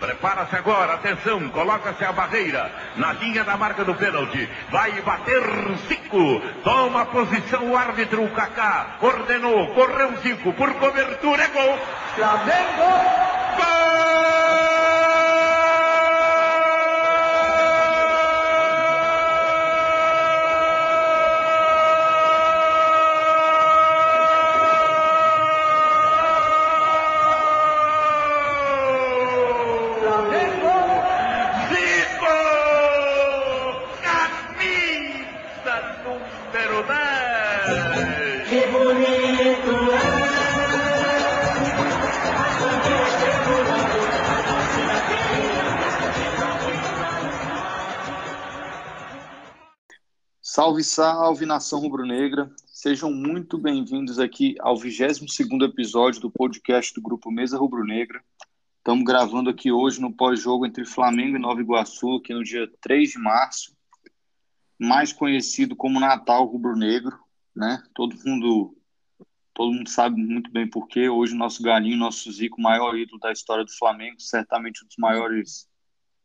Prepara-se agora, atenção, coloca-se a barreira na linha da marca do pênalti. Vai bater Zico. Toma posição o árbitro o Kaká. Ordenou, correu Zico por cobertura, é gol. Flamengo! Gol! Salve, salve, nação rubro-negra. Sejam muito bem-vindos aqui ao 22º episódio do podcast do Grupo Mesa Rubro-Negra. Estamos gravando aqui hoje no pós-jogo entre Flamengo e Nova Iguaçu, aqui no dia 3 de março, mais conhecido como Natal Rubro-Negro, né? Todo mundo todo mundo sabe muito bem porquê. Hoje nosso galinho, nosso Zico, maior ídolo da história do Flamengo, certamente um dos maiores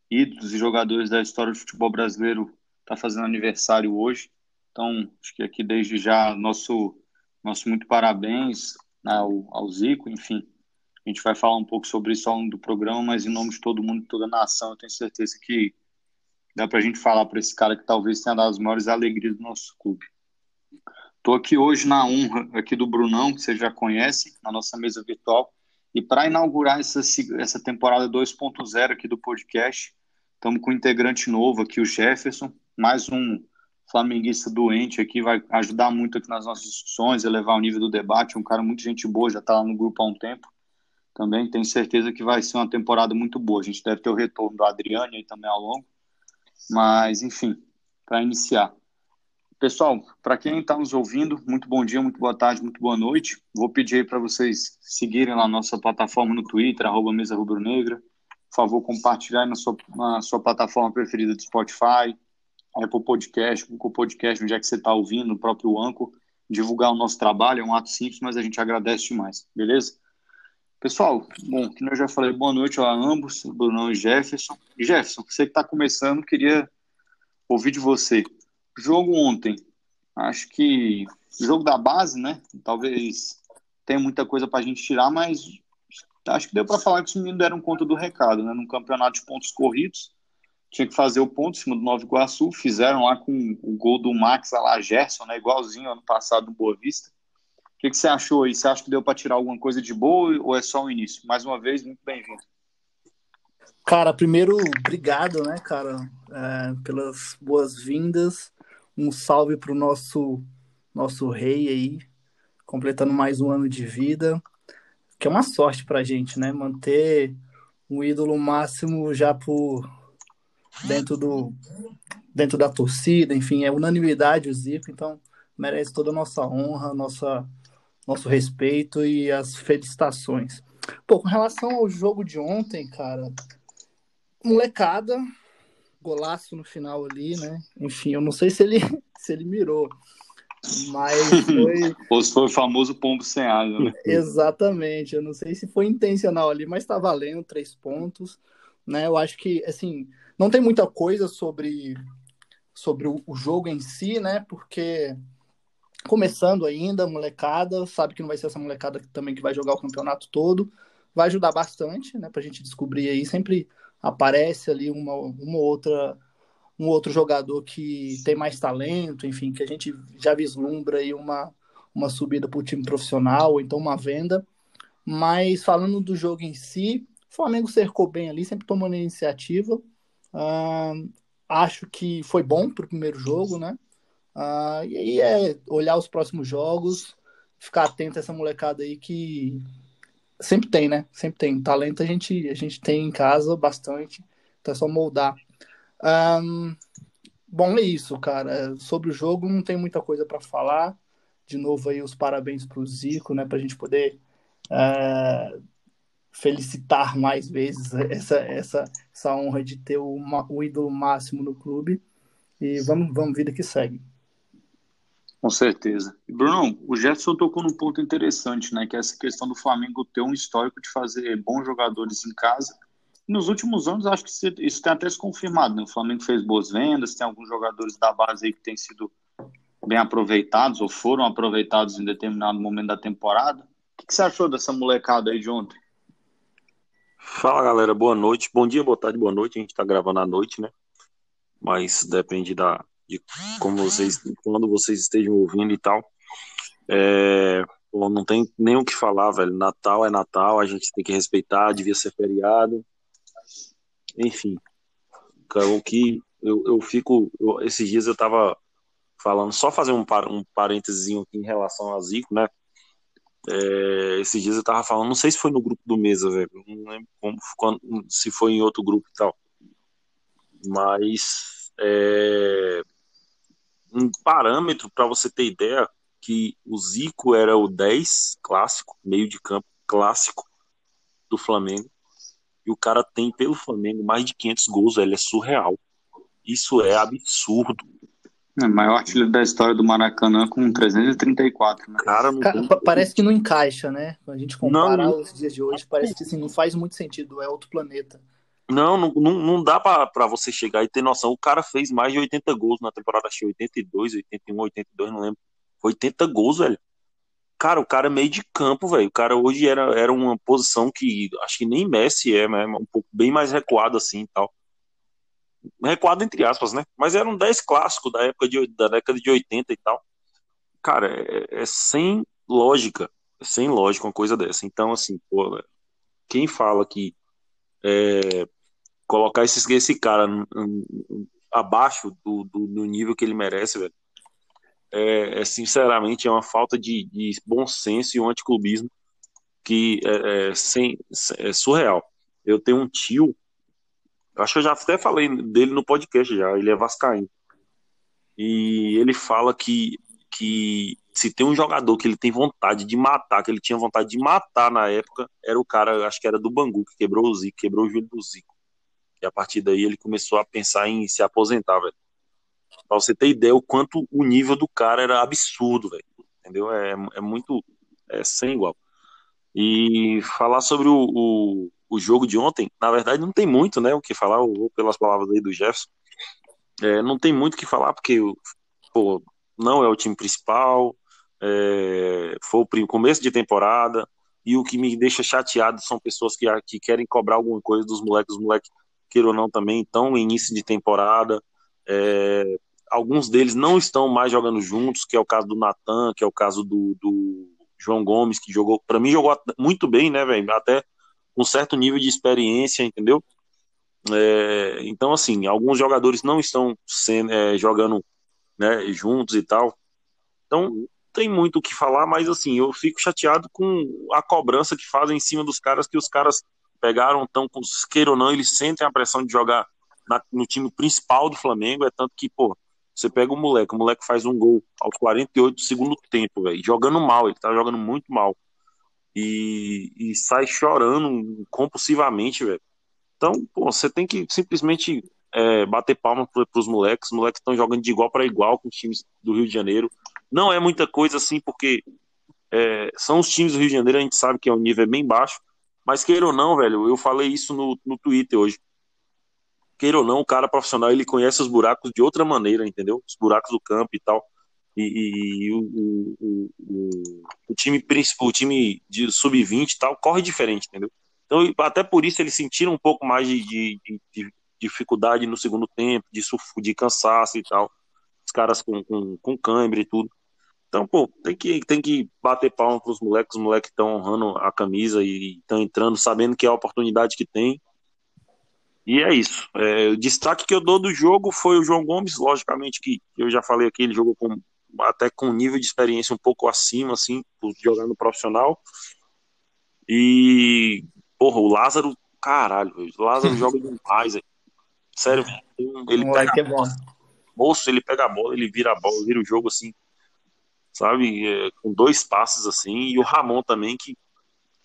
ídolos e jogadores da história do futebol brasileiro está fazendo aniversário hoje. Então, acho que aqui desde já nosso, nosso muito parabéns ao, ao Zico, enfim. A gente vai falar um pouco sobre isso ao longo do programa, mas em nome de todo mundo, toda a nação, eu tenho certeza que dá para a gente falar para esse cara que talvez tenha dado as maiores alegrias do nosso clube. Estou aqui hoje na honra aqui do Brunão, que vocês já conhecem, na nossa mesa virtual, e para inaugurar essa, essa temporada 2.0 aqui do podcast, estamos com um integrante novo aqui, o Jefferson, mais um flamenguista doente aqui, vai ajudar muito aqui nas nossas discussões, elevar o nível do debate, um cara muito gente boa, já está lá no grupo há um tempo, também tenho certeza que vai ser uma temporada muito boa, a gente deve ter o retorno do Adriano aí também ao longo, mas enfim, para iniciar. Pessoal, para quem está nos ouvindo, muito bom dia, muito boa tarde, muito boa noite. Vou pedir aí para vocês seguirem lá nossa plataforma no Twitter, arroba Mesa Rubro Negra. Por favor, compartilhar na sua, na sua plataforma preferida do Spotify, Apple Podcast, Google Podcast, onde é que você está ouvindo, o próprio Anco, divulgar o nosso trabalho, é um ato simples, mas a gente agradece demais, beleza? Pessoal, bom, que eu já falei, boa noite a ambos, Brunão e Jefferson. Jefferson, você que está começando, queria ouvir de você. Jogo ontem, acho que jogo da base, né? Talvez tenha muita coisa para a gente tirar, mas acho que deu para falar que os meninos deram conta do recado, né? Num campeonato de pontos corridos, tinha que fazer o ponto em cima do Nova Iguaçu, fizeram lá com o gol do Max lá, Gerson, né, igualzinho ano passado no Boa Vista. O que, que você achou aí? Você acha que deu para tirar alguma coisa de boa ou é só o início? Mais uma vez, muito bem-vindo. Cara, primeiro, obrigado, né, cara, é, pelas boas-vindas. Um salve para o nosso, nosso rei aí, completando mais um ano de vida, que é uma sorte para a gente, né, manter um ídolo máximo já por dentro do dentro da torcida, enfim, é unanimidade o Zico, então merece toda a nossa honra, nossa nosso respeito e as felicitações. Pô, com relação ao jogo de ontem, cara, molecada, golaço no final ali, né? Enfim, eu não sei se ele se ele mirou, mas foi. Ou se foi o famoso pombo sem asa, né? Exatamente. Eu não sei se foi intencional ali, mas tá valendo três pontos, né? Eu acho que, assim, não tem muita coisa sobre, sobre o, o jogo em si, né? Porque começando ainda, molecada, sabe que não vai ser essa molecada também que vai jogar o campeonato todo. Vai ajudar bastante, né? Pra gente descobrir aí. Sempre aparece ali uma, uma outra um outro jogador que tem mais talento, enfim, que a gente já vislumbra aí uma, uma subida para o time profissional, ou então uma venda. Mas falando do jogo em si, o Flamengo cercou bem ali, sempre tomando iniciativa. Uh, acho que foi bom para o primeiro jogo, né? Uh, e aí é olhar os próximos jogos, ficar atento a essa molecada aí que sempre tem, né? Sempre tem. Talento a gente, a gente tem em casa bastante, então é só moldar. Um, bom, é isso, cara. Sobre o jogo não tem muita coisa para falar. De novo aí os parabéns para o Zico, né? Para a gente poder uh, felicitar mais vezes essa, essa, essa honra de ter o, o ídolo máximo no clube. E vamos, vamos vida que segue. Com certeza. Bruno, o Jefferson tocou num ponto interessante, né? Que é essa questão do Flamengo ter um histórico de fazer bons jogadores em casa Nos últimos anos, acho que isso tem até se confirmado. Né? O Flamengo fez boas vendas, tem alguns jogadores da base aí que têm sido bem aproveitados ou foram aproveitados em determinado momento da temporada. O que você achou dessa molecada aí de ontem? Fala galera, boa noite, bom dia, boa tarde, boa noite. A gente tá gravando à noite, né? Mas depende da de como vocês, quando vocês estejam ouvindo e tal. É, não tem nem o que falar, velho. Natal é Natal, a gente tem que respeitar, devia ser feriado. Enfim, o que eu, eu fico. Eu, esses dias eu tava falando, só fazer um, um parênteses aqui em relação a Zico, né? É, esses dias eu tava falando, não sei se foi no grupo do Mesa, velho. Não lembro como, quando, se foi em outro grupo e tal. Mas é, um parâmetro para você ter ideia que o Zico era o 10 clássico, meio de campo clássico do Flamengo. E o cara tem pelo Flamengo mais de 500 gols, ele é surreal. Isso é absurdo. É, maior artilheiro da história do Maracanã com 334. Né? Cara, Cara parece que não encaixa, né? A gente compara não, os dias de hoje, parece que assim, não faz muito sentido, é outro planeta. Não, não, não dá para você chegar e ter noção. O cara fez mais de 80 gols na temporada, acho que 82, 81, 82, não lembro. 80 gols, velho. Cara, o cara é meio de campo, velho. O cara hoje era, era uma posição que acho que nem Messi é, né? Um pouco bem mais recuado assim e tal recuado entre aspas, né? Mas era um 10 clássico da época de, da década de 80 e tal. Cara, é, é sem lógica, é sem lógica uma coisa dessa. Então, assim, pô, quem fala que é, colocar esse, esse cara abaixo do, do, do, nível que ele merece, velho, é, é, sinceramente é uma falta de, de bom senso e um anticlubismo que é, é, sem, é surreal. Eu tenho um tio Acho que eu já até falei dele no podcast já, ele é vascaíno. E ele fala que, que se tem um jogador que ele tem vontade de matar, que ele tinha vontade de matar na época, era o cara, acho que era do Bangu, que quebrou o Zico, quebrou o joelho do Zico. E a partir daí ele começou a pensar em se aposentar, velho. Pra você ter ideia o quanto o nível do cara era absurdo, velho. Entendeu? É, é muito. É sem igual. E falar sobre o, o, o jogo de ontem, na verdade, não tem muito, né, o que falar, pelas palavras aí do Jefferson, é, não tem muito o que falar, porque pô, não é o time principal, é, foi o começo de temporada, e o que me deixa chateado são pessoas que, que querem cobrar alguma coisa dos moleques, os moleques, queiram ou não, também estão início de temporada, é, alguns deles não estão mais jogando juntos, que é o caso do Natan, que é o caso do, do João Gomes, que jogou, para mim jogou muito bem, né, velho, até um certo nível de experiência, entendeu? É, então, assim, alguns jogadores não estão sendo, é, jogando né, juntos e tal. Então, tem muito o que falar, mas assim, eu fico chateado com a cobrança que fazem em cima dos caras, que os caras pegaram, tão, queira ou não, eles sentem a pressão de jogar na, no time principal do Flamengo, é tanto que, pô, você pega o moleque, o moleque faz um gol aos 48 do segundo tempo, velho, jogando mal, ele tá jogando muito mal e, e sai chorando compulsivamente, velho. Então, pô, você tem que simplesmente é, bater palma para os moleques. Os moleques estão jogando de igual para igual com os times do Rio de Janeiro. Não é muita coisa assim, porque é, são os times do Rio de Janeiro, a gente sabe que é um nível bem baixo. Mas queira ou não, velho, eu falei isso no, no Twitter hoje. Queira ou não, o cara profissional ele conhece os buracos de outra maneira, entendeu? Os buracos do campo e tal e, e o, o, o, o, time principal, o time de sub-20 e tal, corre diferente, entendeu? Então, até por isso eles sentiram um pouco mais de, de, de, de dificuldade no segundo tempo, de, de cansaço e tal. Os caras com, com, com câimbra e tudo. Então, pô, tem que, tem que bater palma pros moleques, os moleques estão honrando a camisa e estão entrando, sabendo que é a oportunidade que tem. E é isso. É, o destaque que eu dou do jogo foi o João Gomes, logicamente que eu já falei aqui, ele jogou com até com um nível de experiência um pouco acima, assim, jogando no profissional. E, porra, o Lázaro, caralho, o Lázaro joga demais, sério, ele pega, é bom. moço, ele pega a bola, ele vira a bola, vira o jogo assim, sabe, é, com dois passes assim, e o Ramon também, que,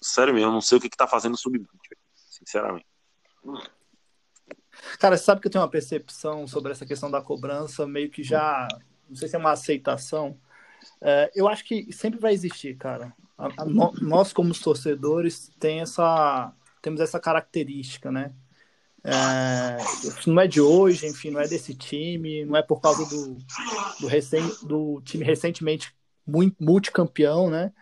sério mesmo, não sei o que, que tá fazendo no sub-20, sinceramente. Cara, você sabe que eu tenho uma percepção sobre essa questão da cobrança meio que já não sei se é uma aceitação. É, eu acho que sempre vai existir, cara. A, a, no, nós, como torcedores, tem essa, temos essa característica, né? É, não é de hoje, enfim, não é desse time, não é por causa do, do, recém, do time recentemente multicampeão, né?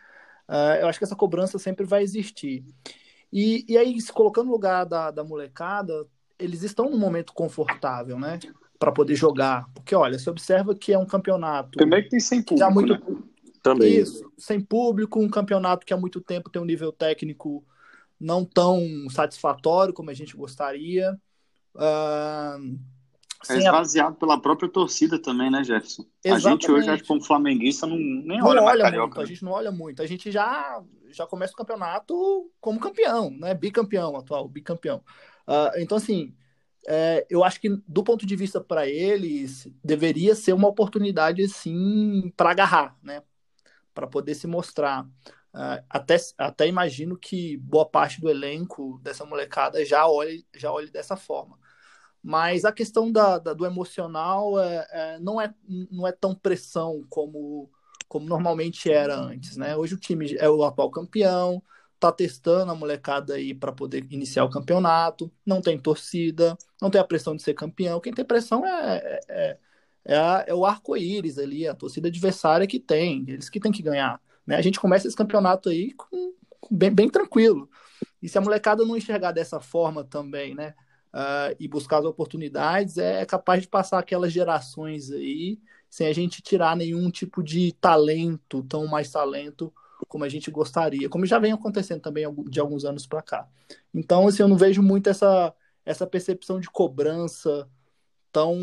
Uh, eu acho que essa cobrança sempre vai existir. E, e aí, se colocando no lugar da, da molecada, eles estão num momento confortável, né? Para poder jogar. Porque, olha, você observa que é um campeonato. Primeiro que tem sem público. Muito... Né? Também. Isso, sem público, um campeonato que há muito tempo tem um nível técnico não tão satisfatório como a gente gostaria. Uh, é esvaziado a... pela própria torcida também, né, Jefferson? Exatamente. A gente hoje, acho que como flamenguista, não, nem não olha, olha carioca, muito, né? A gente não olha muito. A gente já, já começa o campeonato como campeão, né? Bicampeão atual, bicampeão. Uh, então, assim, é, eu acho que do ponto de vista para eles, deveria ser uma oportunidade, assim, para agarrar, né? Para poder se mostrar. Uh, até, até imagino que boa parte do elenco dessa molecada já olhe, já olhe dessa forma. Mas a questão da, da do emocional é, é, não, é, não é tão pressão como, como normalmente era antes, né? Hoje o time é o atual campeão, tá testando a molecada aí para poder iniciar o campeonato, não tem torcida, não tem a pressão de ser campeão. Quem tem pressão é, é, é, é, a, é o arco-íris ali, a torcida adversária que tem, eles que tem que ganhar. Né? A gente começa esse campeonato aí com, com bem, bem tranquilo. E se a molecada não enxergar dessa forma também, né? uh, e buscar as oportunidades, é capaz de passar aquelas gerações aí sem a gente tirar nenhum tipo de talento, tão mais talento como a gente gostaria, como já vem acontecendo também de alguns anos para cá. Então, assim, eu não vejo muito essa, essa percepção de cobrança tão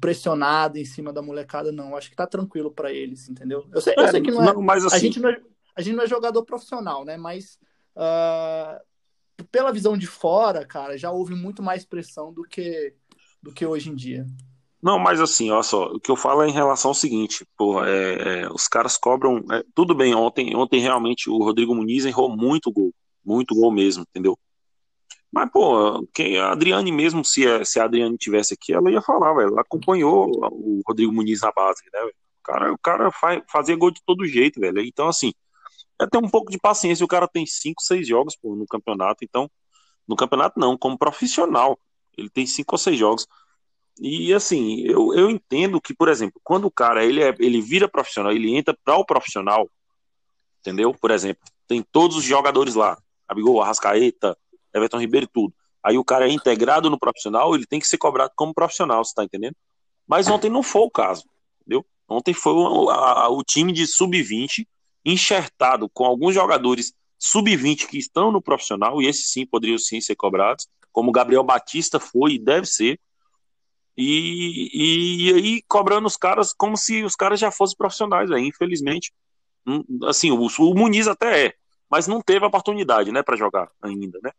pressionada em cima da molecada, não. Acho que tá tranquilo para eles, entendeu? Eu sei, eu sei que não é. Mas assim... a, gente não é a gente não é jogador profissional, né? Mas uh, pela visão de fora, cara, já houve muito mais pressão do que, do que hoje em dia. Não, mas assim, olha só, o que eu falo é em relação ao seguinte, porra, é, é, os caras cobram. É, tudo bem, ontem, ontem realmente o Rodrigo Muniz errou muito gol. Muito gol mesmo, entendeu? Mas, pô, quem, a Adriane mesmo, se a, se a Adriane tivesse aqui, ela ia falar, velho. Ela acompanhou o Rodrigo Muniz na base, né? O cara, o cara faz, fazia gol de todo jeito, velho. Então, assim, é ter um pouco de paciência. O cara tem cinco, seis jogos pô, no campeonato, então. No campeonato não, como profissional. Ele tem cinco ou seis jogos. E assim, eu, eu entendo que, por exemplo, quando o cara ele, é, ele vira profissional, ele entra para o profissional, entendeu? Por exemplo, tem todos os jogadores lá, Abigol, Arrascaeta, Everton Ribeiro e tudo. Aí o cara é integrado no profissional, ele tem que ser cobrado como profissional, você tá entendendo? Mas ontem não foi o caso, entendeu? Ontem foi o, a, o time de sub-20 enxertado com alguns jogadores sub-20 que estão no profissional, e esses sim poderiam sim ser cobrados, como Gabriel Batista foi e deve ser, e, e, e, aí cobrando os caras como se os caras já fossem profissionais, aí, infelizmente. Hum, assim, o, o Muniz até é, mas não teve oportunidade, né, para jogar ainda, né?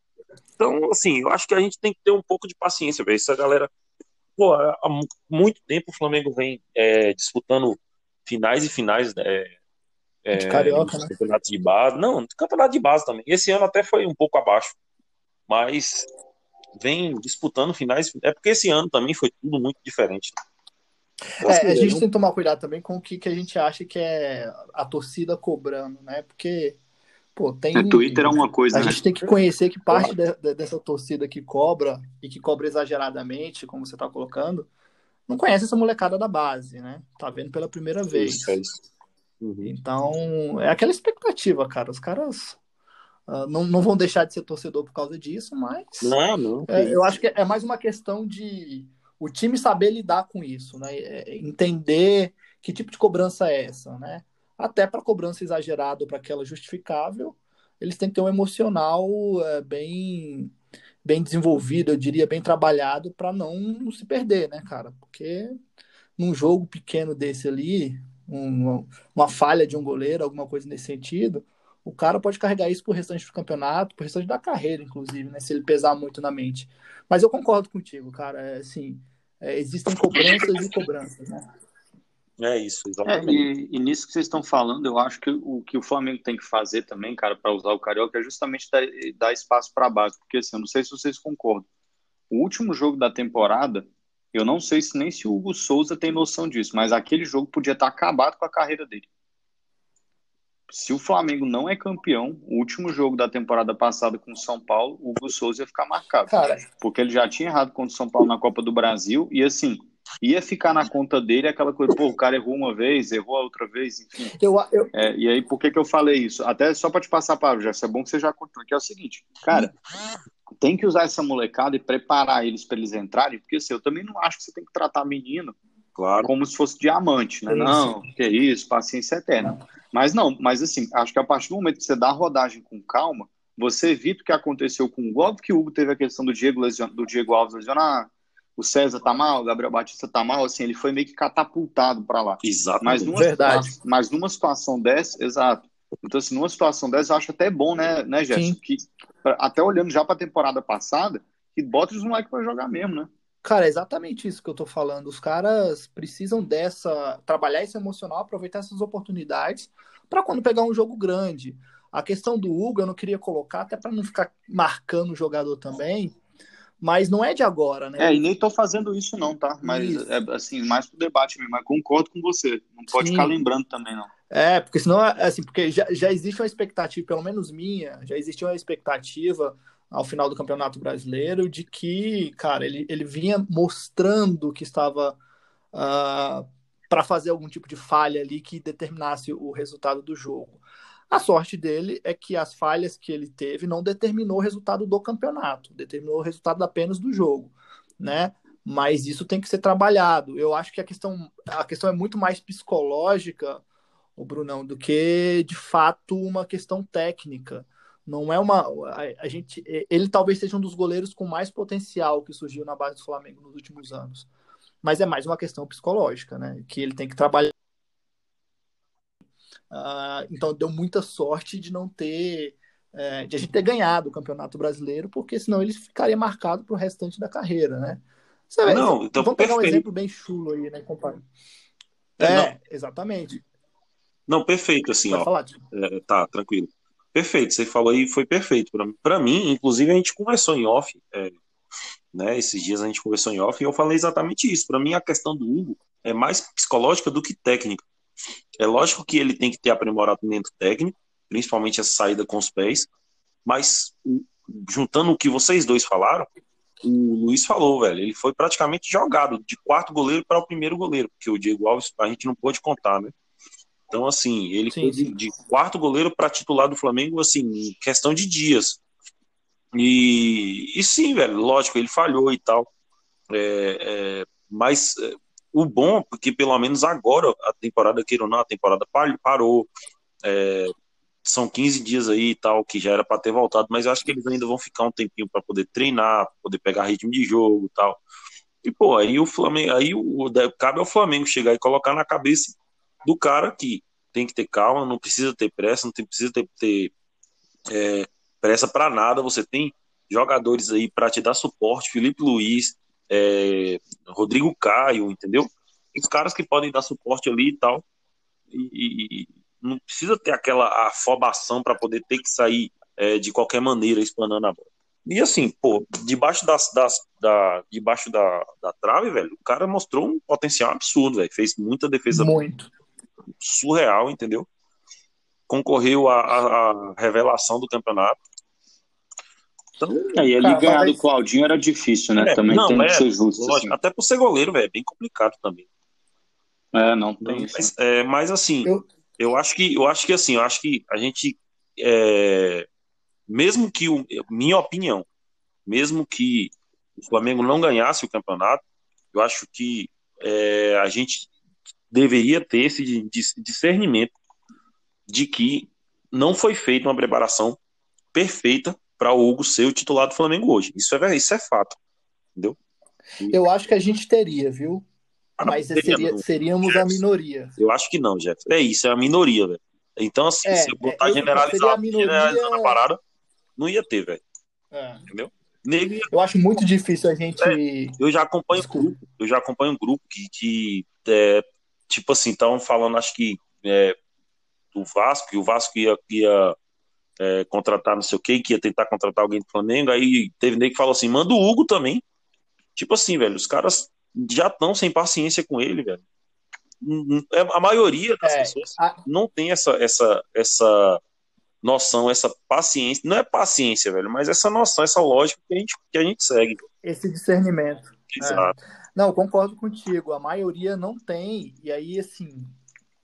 Então, assim, eu acho que a gente tem que ter um pouco de paciência, velho. Essa galera, pô, há muito tempo o Flamengo vem é, disputando finais e finais é, é, de carioca, né? Campeonato de base. Não, campeonato de base também. Esse ano até foi um pouco abaixo. Mas vem disputando finais. É porque esse ano também foi tudo muito diferente. É, a gente tem que tomar cuidado também com o que, que a gente acha que é a torcida cobrando, né? Porque, pô, tem. É, Twitter é uma coisa. A né? gente tem que conhecer que parte de, de, dessa torcida que cobra e que cobra exageradamente, como você tá colocando, não conhece essa molecada da base, né? Tá vendo pela primeira vez. Isso, é isso. Uhum. Então, é aquela expectativa, cara. Os caras uh, não, não vão deixar de ser torcedor por causa disso, mas. Não, não. É, eu acho que é mais uma questão de o time saber lidar com isso, né? É, entender que tipo de cobrança é essa, né? Até para cobrança exagerada, para aquela justificável, eles têm que ter um emocional é, bem bem desenvolvido, eu diria bem trabalhado para não, se perder, né, cara? Porque num jogo pequeno desse ali, uma, uma falha de um goleiro, alguma coisa nesse sentido, o cara pode carregar isso pro restante do campeonato, pro restante da carreira, inclusive, né? Se ele pesar muito na mente. Mas eu concordo contigo, cara. É, assim, é, existem cobranças e cobranças, né? É isso, exatamente. É, e, e, nisso que vocês estão falando, eu acho que o que o Flamengo tem que fazer também, cara, para usar o Carioca, é justamente dar, dar espaço para base. Porque, assim, eu não sei se vocês concordam. O último jogo da temporada, eu não sei se nem se o Hugo Souza tem noção disso, mas aquele jogo podia estar acabado com a carreira dele. Se o Flamengo não é campeão, o último jogo da temporada passada com o São Paulo, o Hugo Souza ia ficar marcado. Cara. Porque ele já tinha errado contra o São Paulo na Copa do Brasil e assim, ia ficar na conta dele aquela coisa, pô, o cara errou uma vez, errou a outra vez, enfim. Eu, eu... É, e aí, por que, que eu falei isso? Até só para te passar a palavra, já é bom que você já contou, que é o seguinte, cara, tem que usar essa molecada e preparar eles para eles entrarem, porque assim, eu também não acho que você tem que tratar menino claro. como se fosse diamante, né? Não, que é isso, paciência eterna. Mas não, mas assim, acho que a partir do momento que você dá a rodagem com calma, você evita o que aconteceu com o Óbvio que o Hugo teve a questão do Diego, lesion, do Diego Alves lesionar, o César tá mal, o Gabriel Batista tá mal, assim, ele foi meio que catapultado para lá. Exato. Mas numa, Verdade. Situação, mas numa situação dessa, exato. Então, assim, numa situação dessa, eu acho até bom, né, né Gerson? Que, até olhando já para a temporada passada, que bota os moleques para jogar mesmo, né? Cara, é exatamente isso que eu tô falando. Os caras precisam dessa. trabalhar esse emocional, aproveitar essas oportunidades para quando pegar um jogo grande. A questão do Hugo eu não queria colocar, até para não ficar marcando o jogador também, mas não é de agora, né? É, e nem tô fazendo isso não, tá? Mas é assim, mais pro debate mesmo, mas concordo com você. Não pode Sim. ficar lembrando também, não. É, porque senão, assim, porque já, já existe uma expectativa, pelo menos minha, já existe uma expectativa ao final do Campeonato Brasileiro de que, cara, ele, ele vinha mostrando que estava uh, ah, para fazer algum tipo de falha ali que determinasse o resultado do jogo. A sorte dele é que as falhas que ele teve não determinou o resultado do campeonato, determinou o resultado apenas do jogo, né? Mas isso tem que ser trabalhado. Eu acho que a questão, a questão é muito mais psicológica, o Brunão, do que de fato uma questão técnica. Não é uma. A, a, gente, ele talvez seja um dos goleiros com mais potencial que surgiu na base do Flamengo nos últimos anos. Mas é mais uma questão psicológica, né? Que ele tem que trabalhar. Uh, então deu muita sorte de não ter. É, de a gente ter ganhado o Campeonato Brasileiro, porque senão ele ficaria marcado para o restante da carreira, né? Você não, então, vamos pegar perfeito. um exemplo bem chulo aí, né, compadre? É, é exatamente. Não, perfeito, assim, Vai ó. Falar, é, tá, tranquilo. Perfeito, você falou aí, foi perfeito. Para mim, inclusive, a gente conversou em off, é, né? Esses dias a gente conversou em off e eu falei exatamente isso. Para mim, a questão do Hugo é mais psicológica do que técnica. É lógico que ele tem que ter aprimoramento técnico, principalmente essa saída com os pés, mas juntando o que vocês dois falaram, o Luiz falou, velho, ele foi praticamente jogado de quarto goleiro para o primeiro goleiro, porque o Diego Alves a gente não pôde contar, né? Então, assim, ele sim, foi de, de, quarto goleiro para titular do Flamengo, assim, em questão de dias. E, e sim, velho, lógico, ele falhou e tal. É, é, mas é, o bom, porque pelo menos agora, a temporada, queira ou não, a temporada parou. É, são 15 dias aí e tal, que já era para ter voltado, mas eu acho que eles ainda vão ficar um tempinho para poder treinar, poder pegar ritmo de jogo e tal. E, pô, aí o Flamengo, aí o, cabe ao Flamengo chegar e colocar na cabeça do cara que tem que ter calma, não precisa ter pressa, não tem, precisa ter, ter é, pressa para nada. Você tem jogadores aí para te dar suporte, Felipe Luiz, é, Rodrigo Caio, entendeu? Os caras que podem dar suporte ali e tal. E, e não precisa ter aquela afobação para poder ter que sair é, de qualquer maneira explanando a bola. E assim, pô, debaixo das, das da, debaixo da, da trave, velho, o cara mostrou um potencial absurdo, velho. Fez muita defesa Muito surreal, entendeu? Concorreu à, revelação do campeonato. Então, aí ele ganhar mas... do Claudinho era difícil, né? É, também não, tem é, que ser justo. Lógico, assim. Até por ser goleiro, velho, é bem complicado também. É, não tem mas, é, mas assim, eu... eu... acho que eu acho que assim, eu acho que a gente é, mesmo que o, minha opinião, mesmo que o Flamengo não ganhasse o campeonato, eu acho que é, a gente deveria ter esse discernimento de que não foi feita uma preparação perfeita para o Hugo ser o titular do Flamengo hoje. Isso é, isso é fato. Entendeu? E... Eu acho que a gente teria, viu? Ah, Mas seria, seríamos a minoria. Eu acho que não, Jeff. É isso, é a minoria, velho. Então, assim, é, se eu botar é, generalizado, minoria... generalizando a parada, não ia ter, velho. É. Entendeu? Nele... Eu acho muito difícil a gente. É, eu já acompanho um grupo, eu já acompanho um grupo que, que é, tipo assim, estavam falando, acho que é, do Vasco, que o Vasco ia, ia é, contratar não sei o que, que ia tentar contratar alguém do Flamengo, aí teve nem que falou assim, manda o Hugo também. Tipo assim, velho, os caras já estão sem paciência com ele, velho. é, a maioria das É, pessoas a- não tem essa, essa, essa noção, essa paciência. Não é paciência, velho, mas essa noção, essa lógica que a gente, que a gente segue. esse discernimento. Exato. Não, concordo contigo. A maioria não tem. E aí, assim,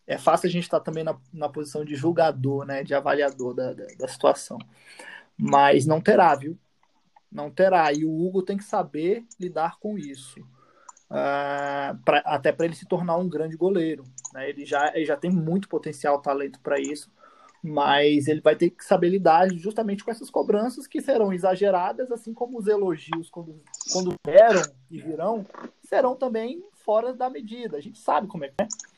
é fácil a gente estar também na, na posição de julgador, né? De avaliador da, da, da situação. Mas não terá, viu? Não terá. E o Hugo tem que saber lidar com isso. Ah, pra- até para ele se tornar um grande goleiro. né? Ele, já, ele já tem muito potencial, talento para isso. Mas ele vai ter que saber lidar justamente com essas cobranças que serão exageradas, assim como os elogios, quando, quando vieram e virão, serão também fora da medida. A gente sabe como é que é.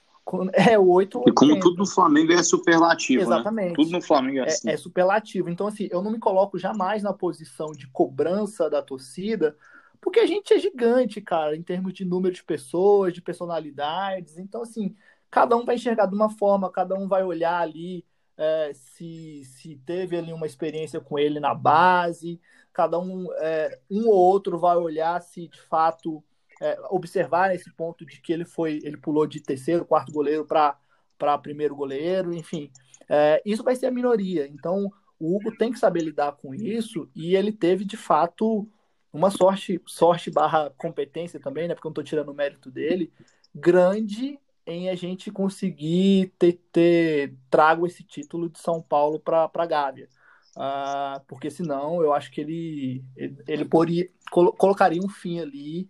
É o 8 ou E como 80. tudo no Flamengo é superlativo, né? Exatamente. Tudo no Flamengo é assim. É, é superlativo. Então, assim, eu não me coloco jamais na posição de cobrança da torcida, porque a gente é gigante, cara, em termos de número de pessoas, de personalidades. Então, assim, cada um vai enxergar de uma forma, cada um vai olhar ali é, se, se teve ali uma experiência com ele na base, cada um, é, um ou outro vai olhar se de fato é, observar esse ponto de que ele foi, ele pulou de terceiro, quarto goleiro para primeiro goleiro, enfim. É, isso vai ser a minoria. Então, o Hugo tem que saber lidar com isso e ele teve, de fato, uma sorte, sorte barra competência também, né? Porque eu não estou tirando o mérito dele, grande em a gente conseguir ter, ter trago esse título de São Paulo para a Gávea. Ah, porque senão eu acho que ele, ele, ele poria, colo- colocaria um fim ali,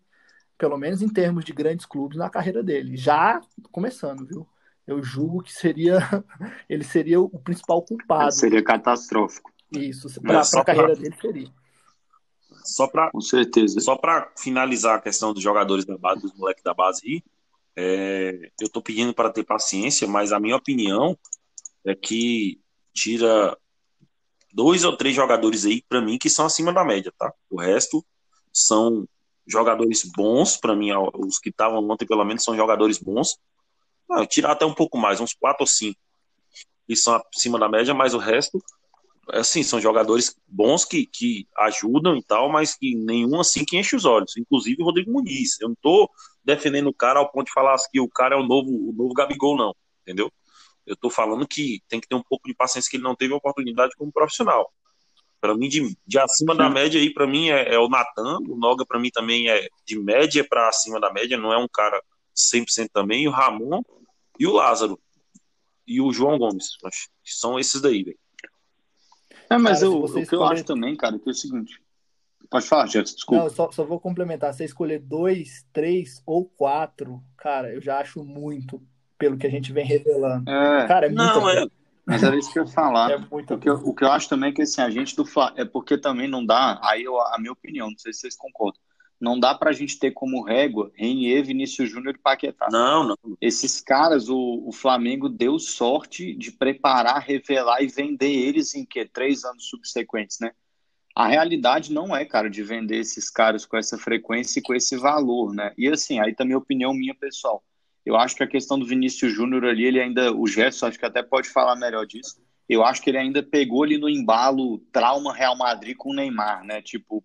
pelo menos em termos de grandes clubes, na carreira dele. Já começando, viu? Eu julgo que seria ele seria o principal culpado. Seria catastrófico, Isso, para a carreira pra- dele seria. Só para com certeza. Só para finalizar a questão dos jogadores da base, dos moleques da base aí, é, eu tô pedindo para ter paciência, mas a minha opinião é que tira dois ou três jogadores aí, para mim, que são acima da média, tá? O resto são jogadores bons, para mim, os que estavam ontem, pelo menos, são jogadores bons. Ah, tirar até um pouco mais, uns quatro ou cinco, que são acima da média, mas o resto assim, são jogadores bons que, que ajudam e tal, mas que nenhum assim que enche os olhos. Inclusive o Rodrigo Muniz. Eu não tô defendendo o cara ao ponto de falar que o cara é o novo, o novo Gabigol, não. Entendeu? Eu tô falando que tem que ter um pouco de paciência que ele não teve oportunidade como profissional. Para mim, de, de acima da média aí, para mim é, é o Natan. O Noga, para mim, também é de média para acima da média, não é um cara 100% também. O Ramon e o Lázaro. E o João Gomes. Acho que são esses daí, velho. É, mas Cara, eu, o que eu acho também, cara, que é o seguinte. Pode falar, Jefferson, Não, desculpa. eu só, só vou complementar. Se você escolher dois, três ou quatro, cara, eu já acho muito pelo que a gente vem revelando. É, Cara, é muito Não, é, mas era isso que eu ia falar. É muito O que, eu, o que eu acho também é que assim, a gente do Fla- é porque também não dá, aí eu- a minha opinião, não sei se vocês concordam, não dá pra gente ter como régua Renier, Vinícius Júnior e Paquetá. Não, não. Esses caras, o, o Flamengo deu sorte de preparar, revelar e vender eles em que três anos subsequentes, né? A realidade não é, cara, de vender esses caras com essa frequência e com esse valor, né? E assim, aí também opinião minha pessoal. Eu acho que a questão do Vinícius Júnior ali, ele ainda, o Gerson acho que até pode falar melhor disso. Eu acho que ele ainda pegou ali no embalo trauma Real Madrid com o Neymar, né? Tipo,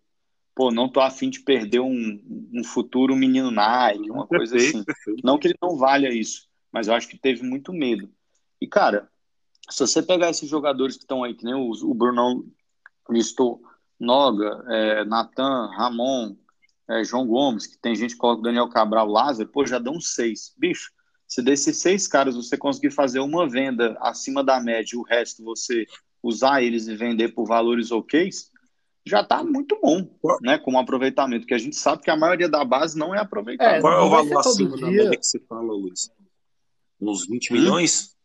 pô, não tô afim de perder um, um futuro menino Nike, uma coisa Perfeito, assim. perfeito. Não que ele não valha isso, mas eu acho que teve muito medo. E, cara, se você pegar esses jogadores que estão aí, que nem o, o Brunão listou, Noga, é, Natan, Ramon, é, João Gomes, que tem gente que coloca o Daniel Cabral, Lázaro, pô, já dão seis. Bicho, se desses seis caras você conseguir fazer uma venda acima da média e o resto você usar eles e vender por valores ok, já tá muito bom, né? Como aproveitamento, que a gente sabe que a maioria da base não é aproveitada. É, Qual é o valor acima da dia. média que você fala, Luiz? Uns 20 Hum? milhões?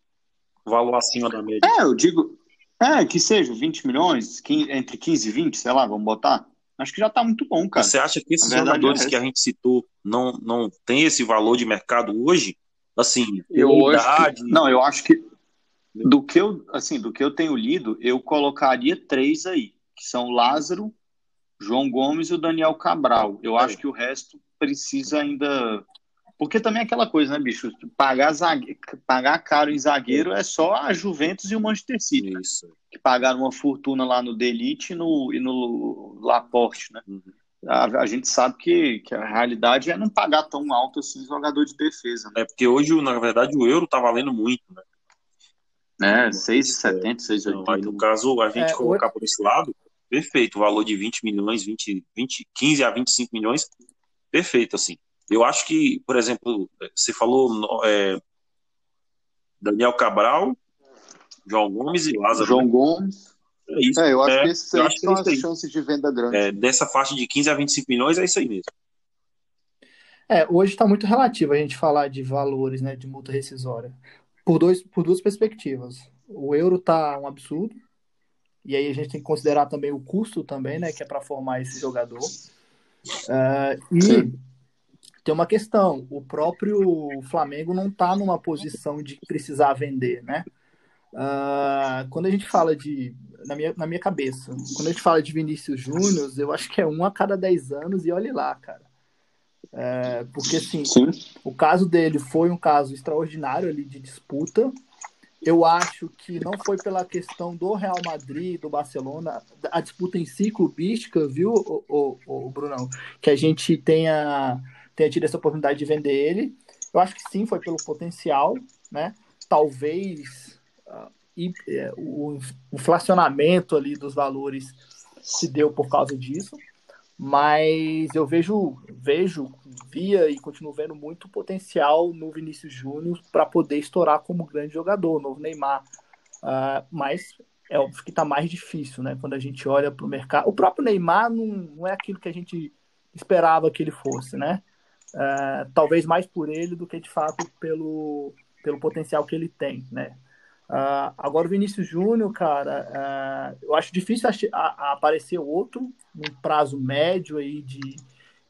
O valor acima da média. É, eu digo, é, que seja 20 milhões, 15 entre 15 e 20, sei lá, vamos botar. Acho que já tá muito bom, cara. Você acha que esses verdade jogadores é que a gente citou não, não tem esse valor de mercado hoje? Assim, Eu idade, que, não, eu acho que do que eu, assim, do que eu tenho lido, eu colocaria três aí, que são Lázaro, João Gomes e o Daniel Cabral. Eu É. acho que o resto precisa ainda porque também é aquela coisa, né, bicho? Pagar, zague... pagar caro em zagueiro é só a Juventus e o Manchester City, né? Isso. que pagaram uma fortuna lá no Delite e no, e no Laporte, né? Uhum. a, a gente sabe que, que a realidade é não pagar tão alto assim jogador de defesa. Né? É porque hoje, na verdade, o euro tá valendo muito, né? É, 6,70, 6,80. Então, no caso, a gente é, colocar o... por esse lado, perfeito. O valor de 20 milhões, 20, 20, 15 a 25 milhões, perfeito, assim. Eu acho que, por exemplo, você falou é, Daniel Cabral, João Gomes e Lázaro. João né? Gomes. É isso. É, eu acho é, que esses aí são é as chances de venda grande. É, dessa faixa de 15 a 25 milhões, é isso aí mesmo. É, hoje está muito relativo a gente falar de valores né, de multa rescisória. Por, dois, por duas perspectivas. O euro está um absurdo, e aí a gente tem que considerar também o custo também, né, que é para formar esse jogador. Uh, e Sim. Tem uma questão, o próprio Flamengo não está numa posição de precisar vender, né? Uh, quando a gente fala de. Na minha, na minha cabeça, quando a gente fala de Vinícius Júnior, eu acho que é um a cada 10 anos e olhe lá, cara. É, porque assim, Sim. o caso dele foi um caso extraordinário ali de disputa. Eu acho que não foi pela questão do Real Madrid, do Barcelona, a disputa em si clubística, viu, o, o, o Brunão? Que a gente tenha, tenha tido essa oportunidade de vender ele. Eu acho que sim, foi pelo potencial, né? Talvez e, é, o inflacionamento ali dos valores se deu por causa disso, mas eu vejo, vejo, via e continuo vendo muito potencial no Vinícius Júnior para poder estourar como grande jogador, novo Neymar. Uh, mas é óbvio que está mais difícil, né? Quando a gente olha para o mercado. O próprio Neymar não, não é aquilo que a gente esperava que ele fosse, né? Uh, talvez mais por ele do que de fato pelo, pelo potencial que ele tem, né? Uh, agora o Vinícius Júnior, cara, uh, eu acho difícil a, a aparecer outro num prazo médio aí de,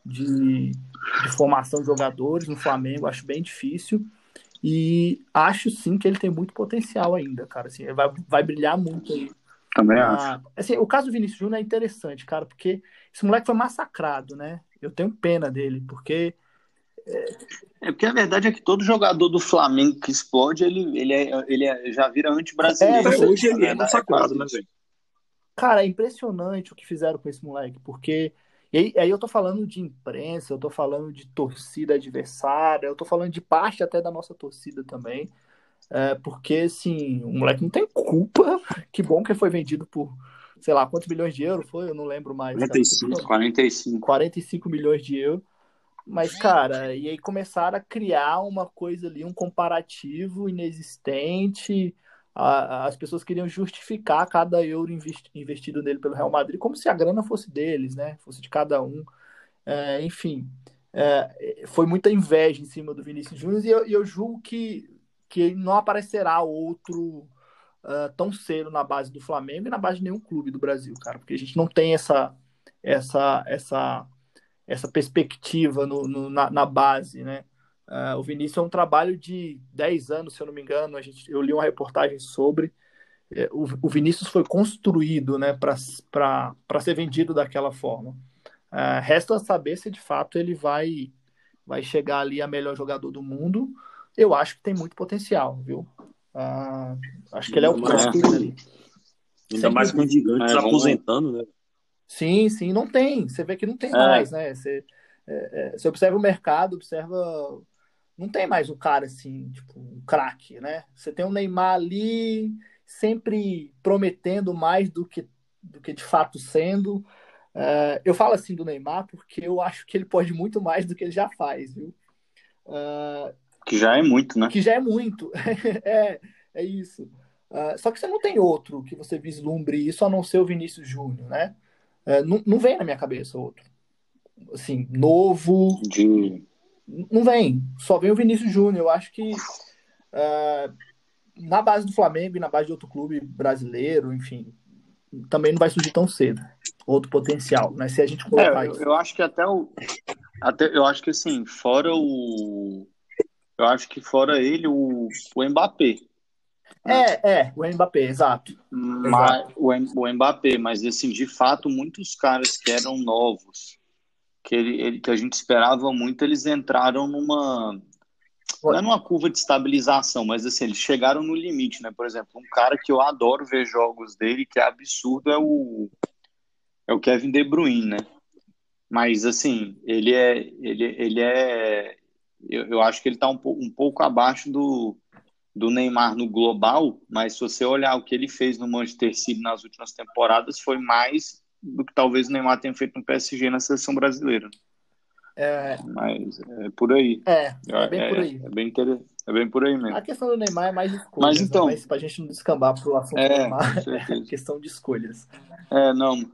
de, de, formação de jogadores no Flamengo, acho bem difícil. E acho sim que ele tem muito potencial ainda, cara. Assim, vai, vai brilhar muito aí. Também uh, acho. Assim, o caso do Vinícius Júnior é interessante, cara, porque esse moleque foi massacrado, né? Eu tenho pena dele, porque é porque a verdade é que todo jogador do Flamengo que explode, ele, ele, é, ele é, já vira anti-brasileiro. É, hoje ele é massacrado, né, velho? Cara, é impressionante o que fizeram com esse moleque, porque. E aí, aí, eu tô falando de imprensa, eu tô falando de torcida adversária, eu tô falando de parte até da nossa torcida também. É, porque, assim, o moleque não tem culpa. Que bom que foi vendido por, sei lá, quantos milhões de euros foi? Eu não lembro mais. 45, 45. 45 milhões de euros. Mas, cara, e aí começaram a criar uma coisa ali, um comparativo inexistente. as pessoas queriam justificar cada euro investido nele pelo Real Madrid como se a grana fosse deles, né? Fosse de cada um. É, enfim, é, foi muita inveja em cima do Vinícius Júnior e eu, eu julgo que, que não aparecerá outro uh, tão cedo na base do Flamengo e na base de nenhum clube do Brasil, cara, porque a gente não tem essa essa essa essa perspectiva no, no na, na, base, né? Uh, o Vinícius é um trabalho de 10 anos, se eu não me engano. A gente, eu li uma reportagem sobre. É, o, o, Vinícius foi construído né, para ser vendido daquela forma. Uh, resta saber se de fato ele vai, vai chegar ali a melhor jogador do mundo. Eu acho que tem muito potencial, viu? Uh, acho que ele é o próximo ali. Ainda mais com o Gigantes é, aposentando, né? Sim, sim, não tem. Você vê que não tem é. mais, né? Você, é, é, você observa o mercado, observa. Não tem mais um cara assim, tipo, um craque, né? Você tem o Neymar ali, sempre prometendo mais do que, do que de fato sendo. É, eu falo assim do Neymar porque eu acho que ele pode muito mais do que ele já faz, viu? Uh, que já é muito, né? Que já é muito. é, é isso. Uh, só que você não tem outro que você vislumbre isso a não ser o Vinícius Júnior, né? É, não, não vem na minha cabeça outro. Assim, novo. De... Não vem. Só vem o Vinícius Júnior. Eu acho que uh, na base do Flamengo e na base de outro clube brasileiro, enfim, também não vai surgir tão cedo. Outro potencial, né? Se a gente colocar é, eu, eu acho que até o. Até, eu acho que assim, fora o. Eu acho que fora ele, o, o Mbappé. É, é, o Mbappé, exato. Mas, exato. O, o Mbappé, mas assim, de fato, muitos caras que eram novos, que, ele, ele, que a gente esperava muito, eles entraram numa. Não é numa curva de estabilização, mas assim, eles chegaram no limite, né? Por exemplo, um cara que eu adoro ver jogos dele, que é absurdo, é o, é o Kevin De Bruyne, né? Mas assim, ele é, ele, ele é, eu, eu acho que ele está um, um pouco abaixo do, do Neymar no global, mas se você olhar o que ele fez no Manchester City nas últimas temporadas, foi mais do que talvez o Neymar tenha feito no PSG na seleção brasileira. É... Mas é por aí. É, é bem é, por aí. É, bem é bem por aí mesmo. A questão do Neymar é mais escolhas, mas então, né? mas pra gente não descambar pro assunto é, do Neymar, é questão de escolhas. É, não.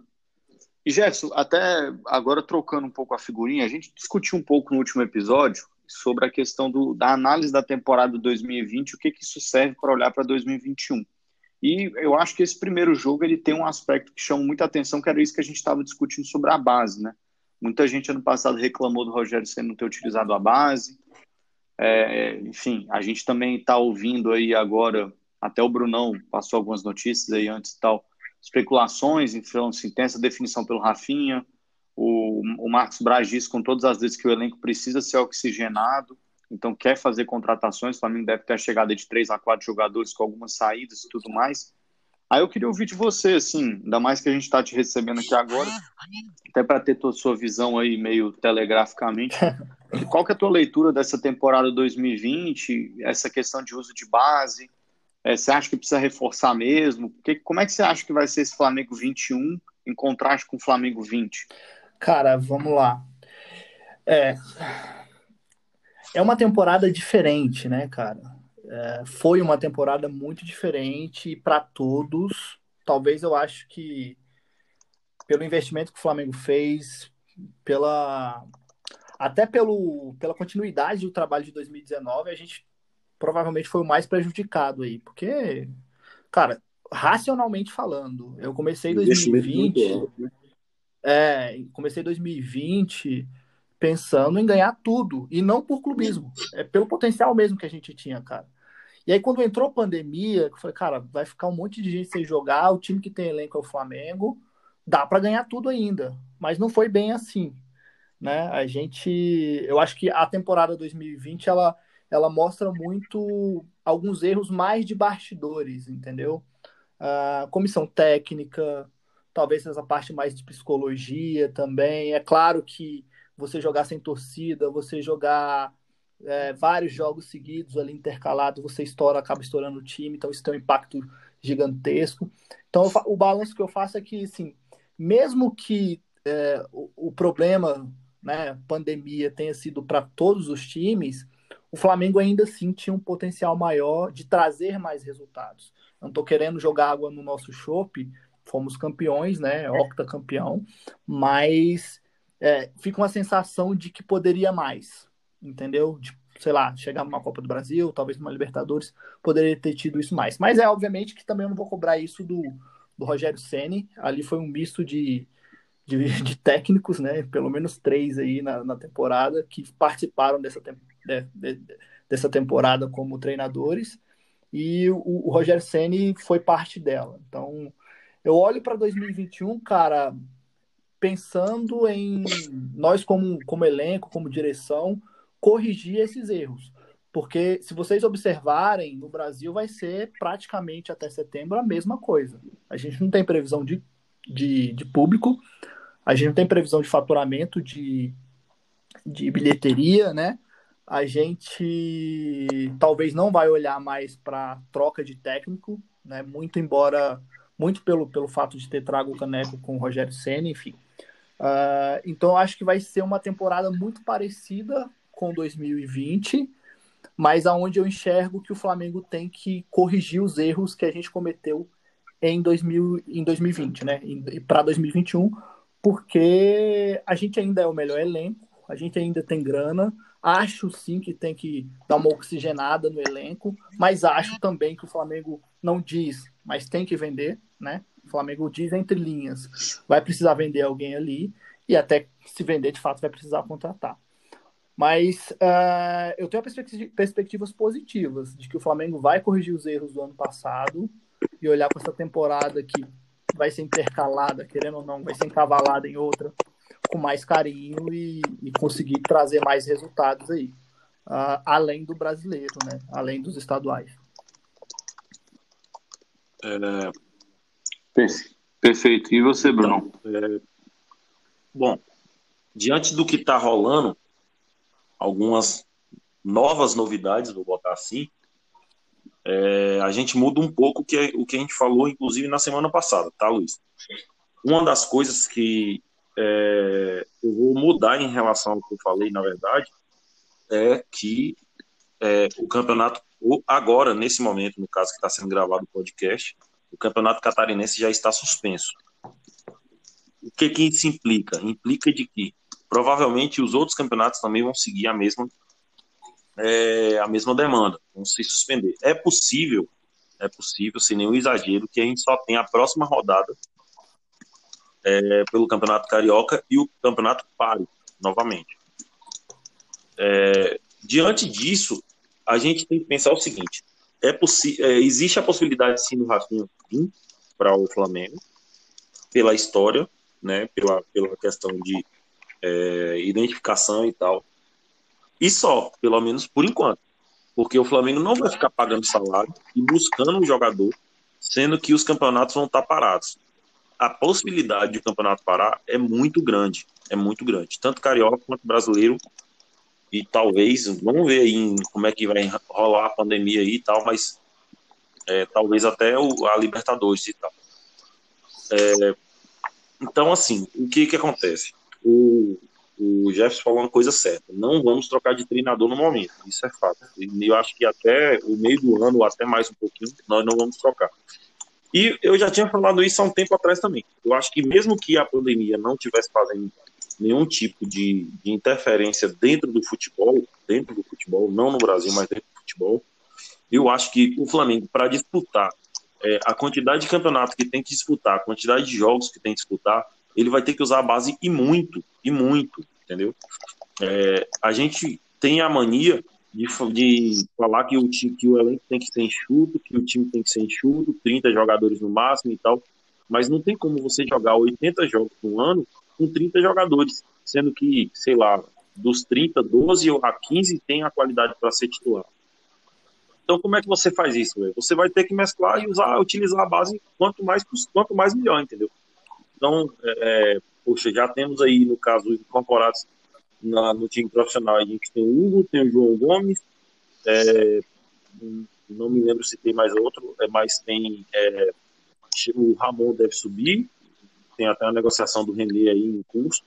E Jefferson, até agora trocando um pouco a figurinha, a gente discutiu um pouco no último episódio sobre a questão do, da análise da temporada 2020, o que, que isso serve para olhar para 2021. E eu acho que esse primeiro jogo ele tem um aspecto que chama muita atenção, que era isso que a gente estava discutindo sobre a base, né? Muita gente ano passado reclamou do Rogério Senna não ter utilizado a base. É, enfim, a gente também está ouvindo aí agora, até o Brunão passou algumas notícias aí antes e tal, especulações, tem essa definição pelo Rafinha, o, Marcos Braz diz com todas as vezes que o elenco precisa ser oxigenado, então quer fazer contratações, o Flamengo deve ter a chegada de três a quatro jogadores com algumas saídas e tudo mais. Aí eu queria ouvir de você, assim, ainda mais que a gente está te recebendo aqui agora, até para ter a sua visão aí meio telegraficamente. Qual que é a tua leitura dessa temporada 2020, essa questão de uso de base? É, você acha que precisa reforçar mesmo? Que, como é que você acha que vai ser esse Flamengo 21 em contraste com o Flamengo 20? Cara, vamos lá. É, é uma temporada diferente, né, cara? É, foi uma temporada muito diferente para todos. Talvez eu acho que pelo investimento que o Flamengo fez, pela até pelo, pela continuidade do trabalho de 2019, a gente provavelmente foi o mais prejudicado aí, porque, cara, racionalmente falando, eu comecei 2020, é, comecei 2020 pensando em ganhar tudo, e não por clubismo, é pelo potencial mesmo que a gente tinha, cara. E aí, quando entrou a pandemia, eu falei, cara, vai ficar um monte de gente sem jogar, o time que tem elenco é o Flamengo, dá para ganhar tudo ainda. Mas não foi bem assim, né? A gente, eu acho que a temporada 2020 ela, ela mostra muito alguns erros mais de bastidores, entendeu? Uh, comissão técnica, talvez essa parte mais de psicologia também. É claro que você jogar sem torcida, você jogar é, vários jogos seguidos ali intercalados, você estoura, acaba estourando o time, então isso tem um impacto gigantesco. Então o balanço que eu faço é que, assim, mesmo que é, o, o, problema, né, pandemia, tenha sido para todos os times, o Flamengo ainda assim tinha um potencial maior de trazer mais resultados. Não estou querendo jogar água no nosso chope, fomos campeões, né, octacampeão, mas é, fica uma sensação de que poderia mais, entendeu? De, sei lá, chegar numa Copa do Brasil, talvez numa Libertadores, poderia ter tido isso mais. Mas é obviamente que também eu não vou cobrar isso do, do Rogério Ceni. Ali foi um misto de, de, de, técnicos, né? Pelo menos três aí na, na temporada que participaram dessa, de, de, dessa temporada como treinadores. E o, o Rogério Ceni foi parte dela. Então, eu olho para 2021, cara, pensando em nós como, como elenco, como direção, corrigir esses erros. Porque se vocês observarem, no Brasil vai ser praticamente até setembro a mesma coisa. A gente não tem previsão de, de, de público, a gente não tem previsão de faturamento de, de bilheteria, né? A gente talvez não vai olhar mais para troca de técnico, né? Muito embora, muito pelo, pelo fato de ter trago o Caneco com o Rogério Senna, enfim. Uh, então acho que vai ser uma temporada muito parecida com 2020, mas aonde eu enxergo que o Flamengo tem que corrigir os erros que a gente cometeu em, 2000, em 2020, né? Para 2021, porque a gente ainda é o melhor elenco, a gente ainda tem grana. Acho sim que tem que dar uma oxigenada no elenco, mas acho também que o Flamengo não diz, mas tem que vender, né? O Flamengo diz entre linhas, vai precisar vender alguém ali e até se vender de fato vai precisar contratar. Mas uh, eu tenho perspectivas positivas de que o Flamengo vai corrigir os erros do ano passado e olhar para essa temporada que vai ser intercalada, querendo ou não, vai ser encavalada em outra, com mais carinho e, e conseguir trazer mais resultados aí, uh, além do brasileiro, né? Além dos estaduais. É, Perfeito. E você, Bruno? É, bom, diante do que está rolando, algumas novas novidades, vou botar assim, é, a gente muda um pouco o que, o que a gente falou, inclusive, na semana passada, tá, Luiz? Uma das coisas que é, eu vou mudar em relação ao que eu falei, na verdade, é que é, o campeonato, agora, nesse momento, no caso que está sendo gravado o podcast, o campeonato catarinense já está suspenso. O que, que isso implica? Implica de que provavelmente os outros campeonatos também vão seguir a mesma é, a mesma demanda, vão se suspender. É possível, é possível, sem nenhum exagero, que a gente só tenha a próxima rodada é, pelo Campeonato Carioca e o Campeonato pare novamente. É, diante disso, a gente tem que pensar o seguinte: é é, existe a possibilidade sim do Rafinha vir para o Flamengo pela história, né, pela, pela questão de é, identificação e tal. E só, pelo menos por enquanto. Porque o Flamengo não vai ficar pagando salário e buscando um jogador, sendo que os campeonatos vão estar parados. A possibilidade de campeonato parar é muito grande. É muito grande. Tanto carioca quanto brasileiro. E talvez, vamos ver aí como é que vai rolar a pandemia aí e tal, mas é, talvez até o, a Libertadores e tal. É, então, assim, o que que acontece? O, o Jefferson falou uma coisa certa. Não vamos trocar de treinador no momento. Isso é fato. Eu acho que até o meio do ano, ou até mais um pouquinho, nós não vamos trocar. E eu já tinha falado isso há um tempo atrás também. Eu acho que mesmo que a pandemia não tivesse fazendo nenhum tipo de, de interferência dentro do futebol, dentro do futebol, não no Brasil, mas dentro do futebol, eu acho que o Flamengo, para disputar é, a quantidade de campeonato que tem que disputar, a quantidade de jogos que tem que disputar, ele vai ter que usar a base e muito, e muito, entendeu? É, a gente tem a mania de, de falar que o, time, que o elenco tem que ser enxuto, que o time tem que ser enxuto, 30 jogadores no máximo e tal, mas não tem como você jogar 80 jogos no ano com 30 jogadores, sendo que, sei lá, dos 30, 12 a 15 tem a qualidade para ser titular. Então, como é que você faz isso? Véio? Você vai ter que mesclar e usar, utilizar a base quanto mais, quanto mais melhor, entendeu? Então, é, é, poxa, já temos aí, no caso, incorporados na, no time profissional, a gente tem o Hugo, tem o João Gomes, é, não me lembro se tem mais outro, é, mas tem é, o Ramon deve subir, tem até uma negociação do René aí em curso,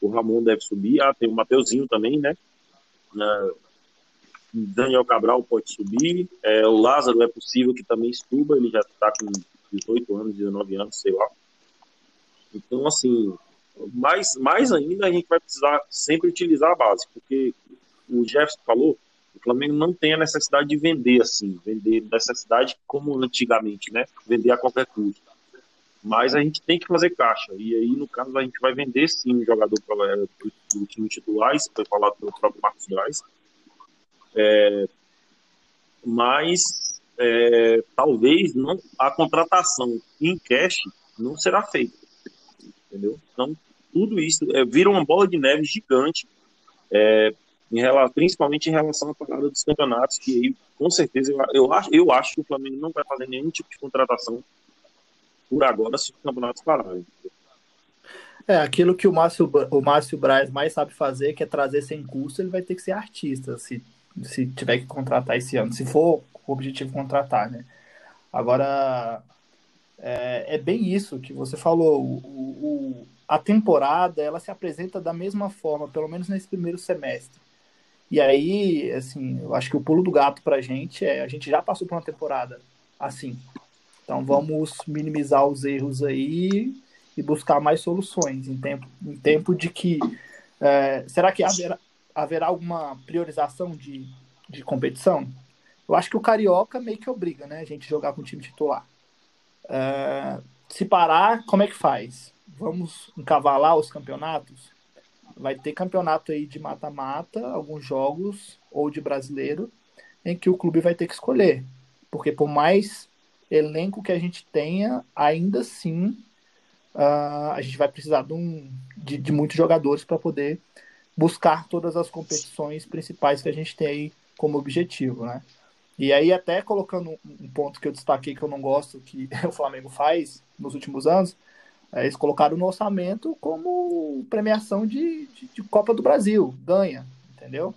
o Ramon deve subir, ah, tem o Mateuzinho também, né? Daniel Cabral pode subir, é, o Lázaro é possível que também suba, ele já está com 18 anos, 19 anos, sei lá. Então, assim, mais, mais ainda a gente vai precisar sempre utilizar a base, porque o Jefferson falou, o Flamengo não tem a necessidade de vender assim, vender necessidade como antigamente, né? Vender a qualquer custo. Mas a gente tem que fazer caixa. E aí, no caso, a gente vai vender sim um jogador do, do time titular, isso foi falado pelo próprio Marcos Braz. É, mas é, talvez não, a contratação em cash não será feita entendeu? Então, tudo isso é, vira uma bola de neve gigante, é, em relação, principalmente em relação à parada dos campeonatos, que aí, com certeza, eu, eu, acho, eu acho que o Flamengo não vai fazer nenhum tipo de contratação por agora se os campeonatos pararem. É, aquilo que o Márcio, o Márcio Braz mais sabe fazer, que é trazer sem custo, ele vai ter que ser artista, se, se tiver que contratar esse ano, se for o objetivo contratar, né? Agora, é, é bem isso que você falou. O, o, a temporada ela se apresenta da mesma forma, pelo menos nesse primeiro semestre. E aí, assim, eu acho que o pulo do gato para a gente é a gente já passou por uma temporada assim. Então vamos minimizar os erros aí e buscar mais soluções em tempo, em tempo de que é, será que haverá, haverá alguma priorização de, de competição? Eu acho que o Carioca meio que obriga, né, a gente jogar com o time titular. Uh, se parar, como é que faz? Vamos encavalar os campeonatos? Vai ter campeonato aí de mata-mata, alguns jogos, ou de brasileiro, em que o clube vai ter que escolher. Porque por mais elenco que a gente tenha, ainda assim uh, a gente vai precisar de, um, de, de muitos jogadores para poder buscar todas as competições principais que a gente tem aí como objetivo, né? E aí, até colocando um ponto que eu destaquei que eu não gosto que o Flamengo faz nos últimos anos, eles colocaram no orçamento como premiação de, de, de Copa do Brasil, ganha, entendeu?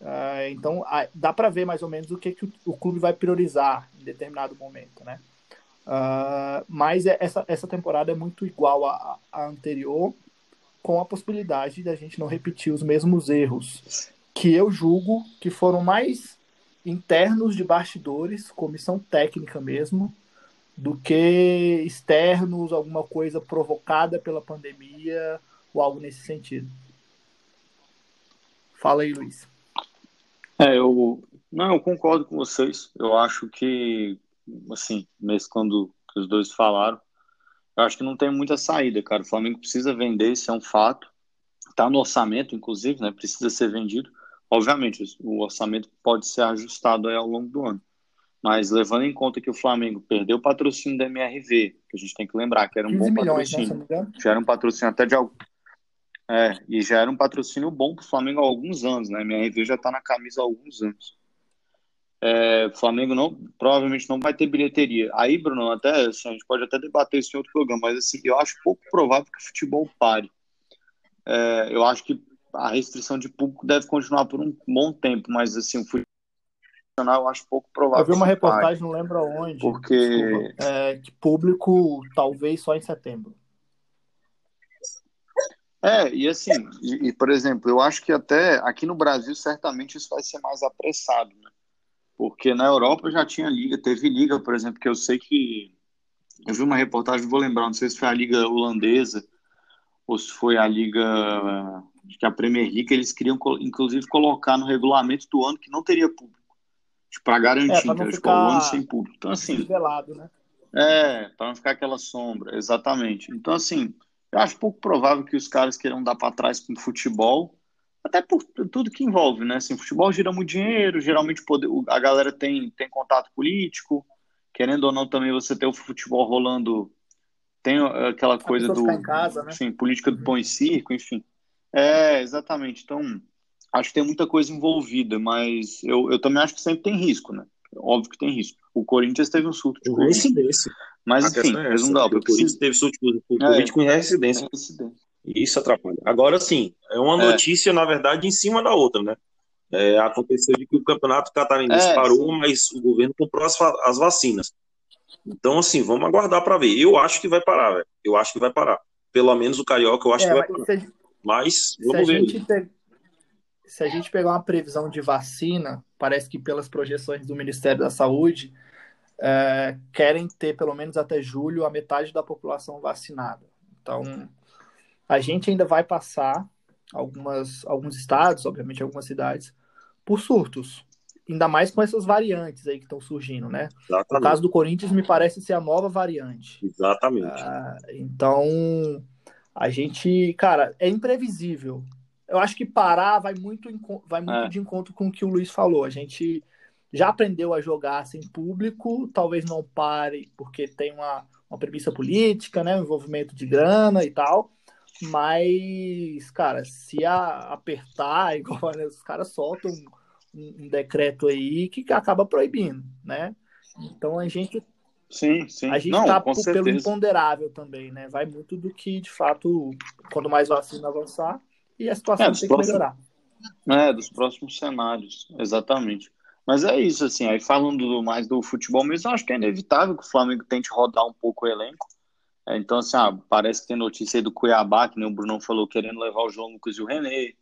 É, então dá para ver mais ou menos o que, que o, clube vai priorizar em determinado momento, né? Uh, mas é, essa, essa temporada é muito igual à, à anterior, com a possibilidade da gente não repetir os mesmos erros que eu julgo que foram mais internos de bastidores, comissão técnica mesmo, do que externos, alguma coisa provocada pela pandemia ou algo nesse sentido. Fala aí, Luiz. É, eu não, eu concordo com vocês. Eu acho que assim, mesmo quando os dois falaram, eu acho que não tem muita saída, cara. O Flamengo precisa vender, isso é um fato. Tá no orçamento, inclusive, né? Precisa ser vendido. Obviamente, o orçamento pode ser ajustado ao longo do ano. Mas levando em conta que o Flamengo perdeu o patrocínio da MRV, que a gente tem que lembrar que era um bom milhões, né, patrocínio. Né, já era um patrocínio até de algo. É, e já era um patrocínio bom para o Flamengo há alguns anos, né? A MRV já está na camisa há alguns anos. É, o Flamengo não, provavelmente não vai ter bilheteria. Aí, Bruno, até assim, a gente pode até debater isso em outro programa, mas assim, eu acho pouco provável que o futebol pare. É, eu acho que a restrição de público deve continuar por um bom tempo, mas assim, o futebol eu acho pouco provável. Eu vi uma reportagem, não lembro aonde, porque é, que público talvez só em setembro. É, e assim, e, e, por exemplo, eu acho que até aqui no Brasil certamente isso vai ser mais apressado, né? Porque na Europa já tinha liga, teve liga, por exemplo, que eu sei que eu vi uma reportagem, vou lembrar, não sei se foi a liga holandesa ou se foi a liga que a Premier League, eles queriam inclusive colocar no regulamento do ano que não teria público, para garantir, é, para tipo, o ano sem público. Então assim, desvelado, né? É, para não ficar aquela sombra, exatamente. Então assim, eu acho pouco provável que os caras queiram dar para trás com o futebol até por tudo que envolve, né? Assim, futebol gira muito dinheiro, geralmente a galera tem, tem contato político, querendo ou não também você ter o futebol rolando, tem aquela coisa do, casa, né? enfim, política do pão e circo, enfim. É, exatamente. Então, acho que tem muita coisa envolvida, mas eu, eu também acho que sempre tem risco, né? Óbvio que tem risco. O Corinthians teve um surto de Covid. Mas, enfim, é essa, dá. O Corinthians teve surto de Covid é, com residência. residência. Isso atrapalha. Agora sim, é uma é. notícia, na verdade, em cima da outra, né? É, aconteceu de que o campeonato catarinense é, parou, sim. mas o governo comprou as, as, vacinas. Então, assim, vamos aguardar para ver. Eu acho que vai parar, velho. Eu acho que vai parar. Pelo menos o Carioca, eu acho é, que vai parar. Se, mas, vamos se ver. Pe... Se a gente pegar uma previsão de vacina, parece que pelas projeções do Ministério da Saúde, é, querem ter pelo menos até julho a metade da população vacinada. Então, a gente ainda vai passar algumas, alguns estados, obviamente algumas cidades, por surtos. Ainda mais com essas variantes aí que estão surgindo, né? Exatamente. No caso do Corinthians, me parece ser a nova variante. Exatamente. Ah, então, a gente, cara, é imprevisível. Eu acho que parar vai muito, vai muito é. de encontro com o que o Luiz falou. A gente já aprendeu a jogar sem público, talvez não pare porque tem uma, uma premissa política, né? envolvimento de grana e tal. Mas, cara, se a, apertar, igual né, os caras soltam um, um, decreto aí que acaba proibindo, né? Então a gente. Sim, sim. A gente está pelo imponderável também, né? Vai muito do que, de fato, quando mais vacina avançar e a situação é, tem próximos, que melhorar. É, dos próximos cenários, exatamente. Mas é isso, assim, aí falando mais do futebol mesmo, acho que é inevitável que o Flamengo tente rodar um pouco o elenco. É, então, assim, ah, parece que tem notícia aí do Cuiabá, que nem o Bruno falou, querendo levar o João Lucas e o René.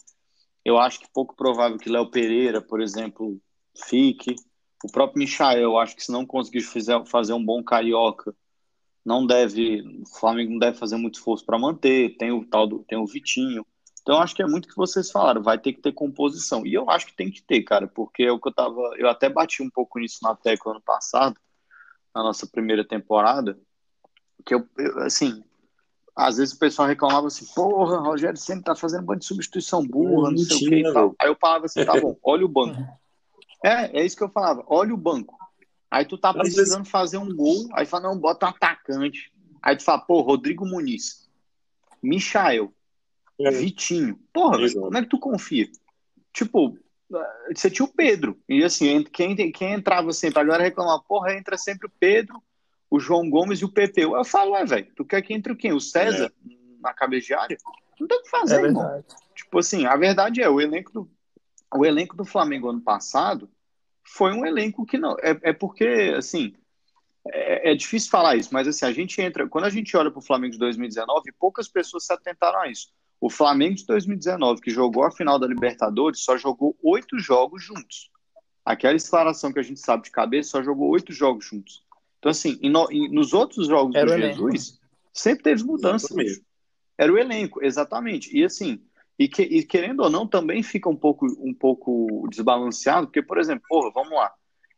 Eu acho que pouco provável que Léo Pereira, por exemplo, fique. O próprio Michael, eu acho que se não conseguir fazer um bom carioca, não deve, o Flamengo não deve fazer muito esforço para manter. Tem o tal do, tem o Vitinho. Então, acho que é muito o que vocês falaram, vai ter que ter composição. E eu acho que tem que ter, cara, porque é o que eu tava, eu até bati um pouco nisso na tecla ano passado, na nossa primeira temporada, que eu, eu, assim, às vezes o pessoal reclamava assim, porra, Rogério sempre tá fazendo uma de substituição burra, não sei o que e tal. Aí eu falava assim, tá bom, olha o banco. É, é isso que eu falava, olha o banco. Aí tu tá precisando fazer um gol, aí fala, não, bota um atacante. Aí tu fala, pô, Rodrigo Muniz, Michael, é. Vitinho. Porra, como é que tu confia? Tipo, você tinha o Pedro. E assim, quem, quem entrava sempre, a galera reclamava, porra, entra sempre o Pedro o João Gomes e o PP. Eu falo, é, velho, tu quer que entre quem? O César é. na cabeça de área? Não tem o que fazer, é irmão. Tipo assim, a verdade é, o elenco do, o elenco do Flamengo ano passado foi um elenco que não. É, é porque, assim, é, é, difícil falar isso, mas assim, a gente entra. Quando a gente olha para o Flamengo de 2019, poucas pessoas se atentaram a isso. O Flamengo de 2019, que jogou a final da Libertadores, só jogou oito jogos juntos. Aquela declaração que a gente sabe de cabeça, só jogou oito jogos juntos. Então, assim, no, nos outros jogos Era do Jesus, sempre teve mudança mesmo. Era o elenco, exatamente. E assim, e, que, e, querendo ou não, também fica um pouco, um pouco desbalanceado, porque, por exemplo, porra, vamos lá.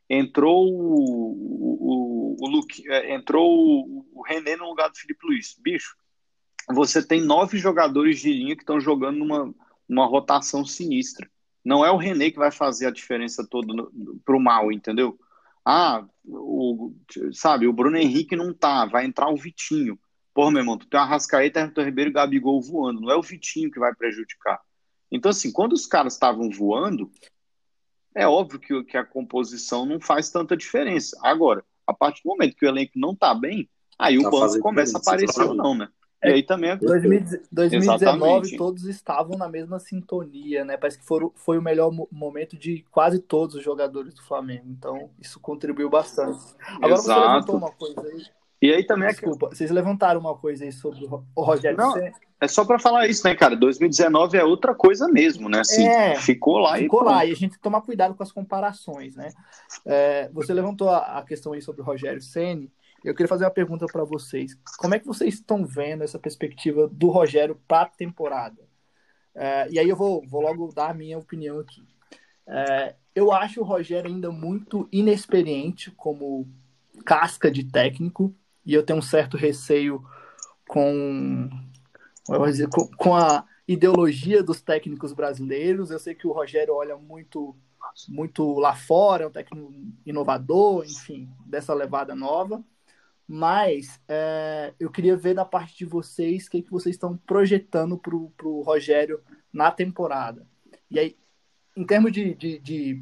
Entrou o, o, o Luke, é, entrou o, o René no lugar do Felipe Luiz. Bicho, você tem nove jogadores de linha que estão jogando numa, numa rotação sinistra. Não é o René que vai fazer a diferença toda para o mal, entendeu? Ah, o, sabe, o Bruno Henrique não tá, vai entrar o Vitinho. Porra, meu irmão, tu tem o Arrascaeta, Arthur Ribeiro e Gabigol voando, não é o Vitinho que vai prejudicar. Então, assim, quando os caras estavam voando, é óbvio que, que a composição não faz tanta diferença. Agora, a partir do momento que o elenco não tá bem, aí o tá banco começa a aparecer ou não, né? E aí também é... 2019 Exatamente. todos estavam na mesma sintonia, né? Parece que foram, foi o melhor momento de quase todos os jogadores do Flamengo. Então, isso contribuiu bastante. Agora Exato. você levantou uma coisa aí. E aí também Desculpa, é... vocês levantaram uma coisa aí sobre o Rogério Não, É só para falar isso, né, cara? 2019 é outra coisa mesmo, né? Assim, é, ficou lá ficou e. Ficou lá, e a gente tomar cuidado com as comparações, né? É, você levantou a, a, questão aí sobre o Rogério Senni. Eu queria fazer uma pergunta para vocês. Como é que vocês estão vendo essa perspectiva do Rogério para a temporada? É, e aí eu vou, vou logo dar a minha opinião aqui. É, eu acho o Rogério ainda muito inexperiente como casca de técnico e eu tenho um certo receio com, dizer, com, com a ideologia dos técnicos brasileiros. Eu sei que o Rogério olha muito muito lá fora, é um técnico inovador, enfim, dessa levada nova. Mas é, eu queria ver da parte de vocês o que, que vocês estão projetando para o Rogério na temporada. E aí, em termos de, de, de,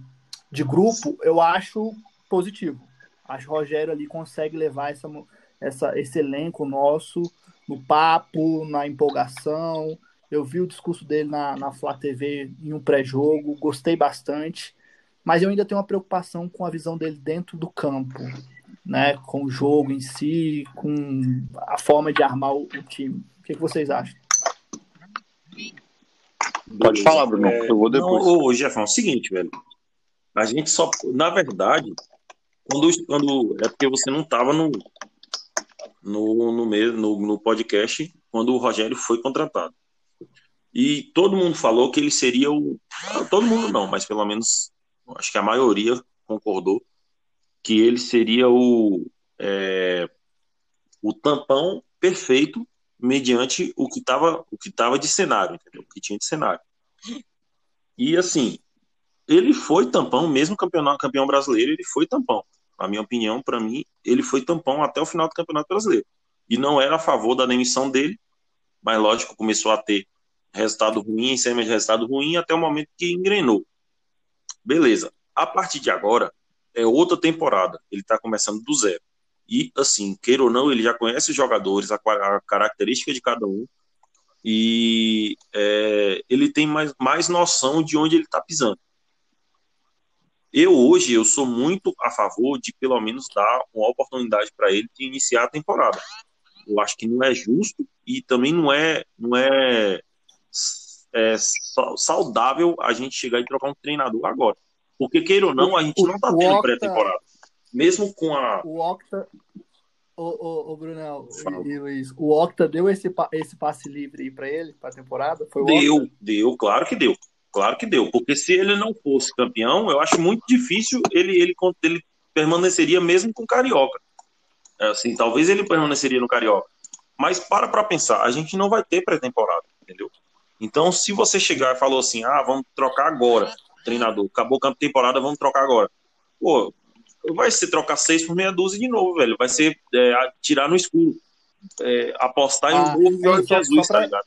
de, grupo, eu acho positivo. Acho que o Rogério ali consegue levar essa, essa, esse elenco nosso no papo, na empolgação. Eu vi o discurso dele na, na Flá TV em um pré-jogo, gostei bastante, mas eu ainda tenho uma preocupação com a visão dele dentro do campo né, com o jogo em si, com a forma de armar o, o time. O que, que, vocês acham? Pode falar, Bruno. É, eu vou depois. Não, ô, Jefão, é o seguinte, velho. A gente só. Na verdade, quando, quando é porque você não estava no, no, no, no, no podcast quando o Rogério foi contratado. E todo mundo falou que ele seria o. Todo mundo não, mas pelo menos acho que a maioria concordou que ele seria o, é, o tampão perfeito mediante o que estava o que tava de cenário, entendeu? O que tinha de cenário. E assim, ele foi tampão, mesmo campeão, campeão brasileiro, ele foi tampão. Na minha opinião, para mim, ele foi tampão até o final do Campeonato Brasileiro. E não era a favor da demissão dele, mas lógico, começou a ter resultado ruim em cima de resultado ruim até o momento que engrenou. Beleza. A partir de agora, é outra temporada. Ele está começando do zero. E, assim, queira ou não, ele já conhece os jogadores, a, a característica de cada um. E é, ele tem mais, mais noção de onde ele está pisando. Eu, hoje, eu sou muito a favor de, pelo menos, dar uma oportunidade para ele de iniciar a temporada. Eu acho que não é justo e também não é, não é, é saudável a gente chegar e trocar um treinador agora. Porque, queira ou não, a gente o, não tá tendo pré-temporada. Mesmo com a. O Octa. O, o, o Brunel e Luiz, o Octa deu esse, esse passe livre aí pra ele, pra temporada? Foi deu, Octa? deu, claro que deu. Claro que deu. Porque se ele não fosse campeão, eu acho muito difícil ele, ele, ele permaneceria mesmo com o Carioca. É, assim, talvez ele permaneceria no Carioca. Mas para para pensar, a gente não vai ter pré-temporada, entendeu? Então, se você chegar e falou assim, ah, vamos trocar agora, treinador. Acabou o campo de temporada, vamos trocar agora. Pô, vai ser trocar seis por meia dúzia de novo, velho. Vai ser é, tirar no escuro. É, apostar ah, em um novo Jorge Jesus, tá pra... tá ligado?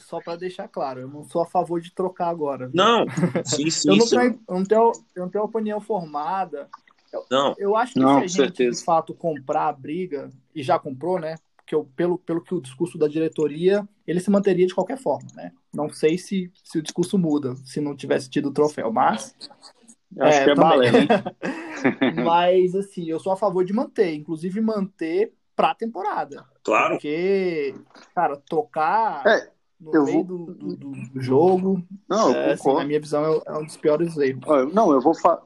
Só para deixar claro, eu não sou a favor de trocar agora. Viu? Não, sim, sim. eu, não. Tenho, eu, não tenho, eu não tenho opinião formada Não. Eu acho que Não, se a gente, certeza. de fato, comprar a briga, e já comprou, né? Porque eu, pelo, pelo que o discurso da diretoria, ele se manteria de qualquer forma, né? Não sei se, se o discurso muda, se não tivesse tido o troféu, mas Acho É, que é balé, né? Mas, assim, eu sou a favor de manter, inclusive manter pra temporada. Claro. Porque, cara, trocar É, no eu meio vou- do, do- do- jogo, Não, eu é, assim, na minha visão, é, é um dos piores erros. Eu- Não, eu vou falar.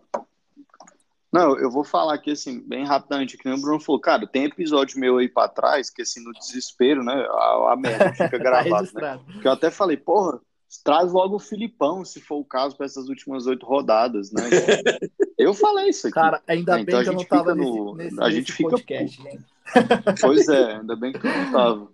Não, eu vou falar aqui assim, bem rapidamente, que nem o Bruno falou, cara, tem episódio meu aí pra trás, que assim, no desespero, né? A, a merda fica Tá gravado, né? Que eu até falei, porra, traz logo o Filipão, se for o caso, para essas últimas oito rodadas, né? eu falei isso aqui. Cara, ainda bem então a que eu não tava no- nesse, a gente fica podcast, gente. Pois é, ainda bem que tu não tava.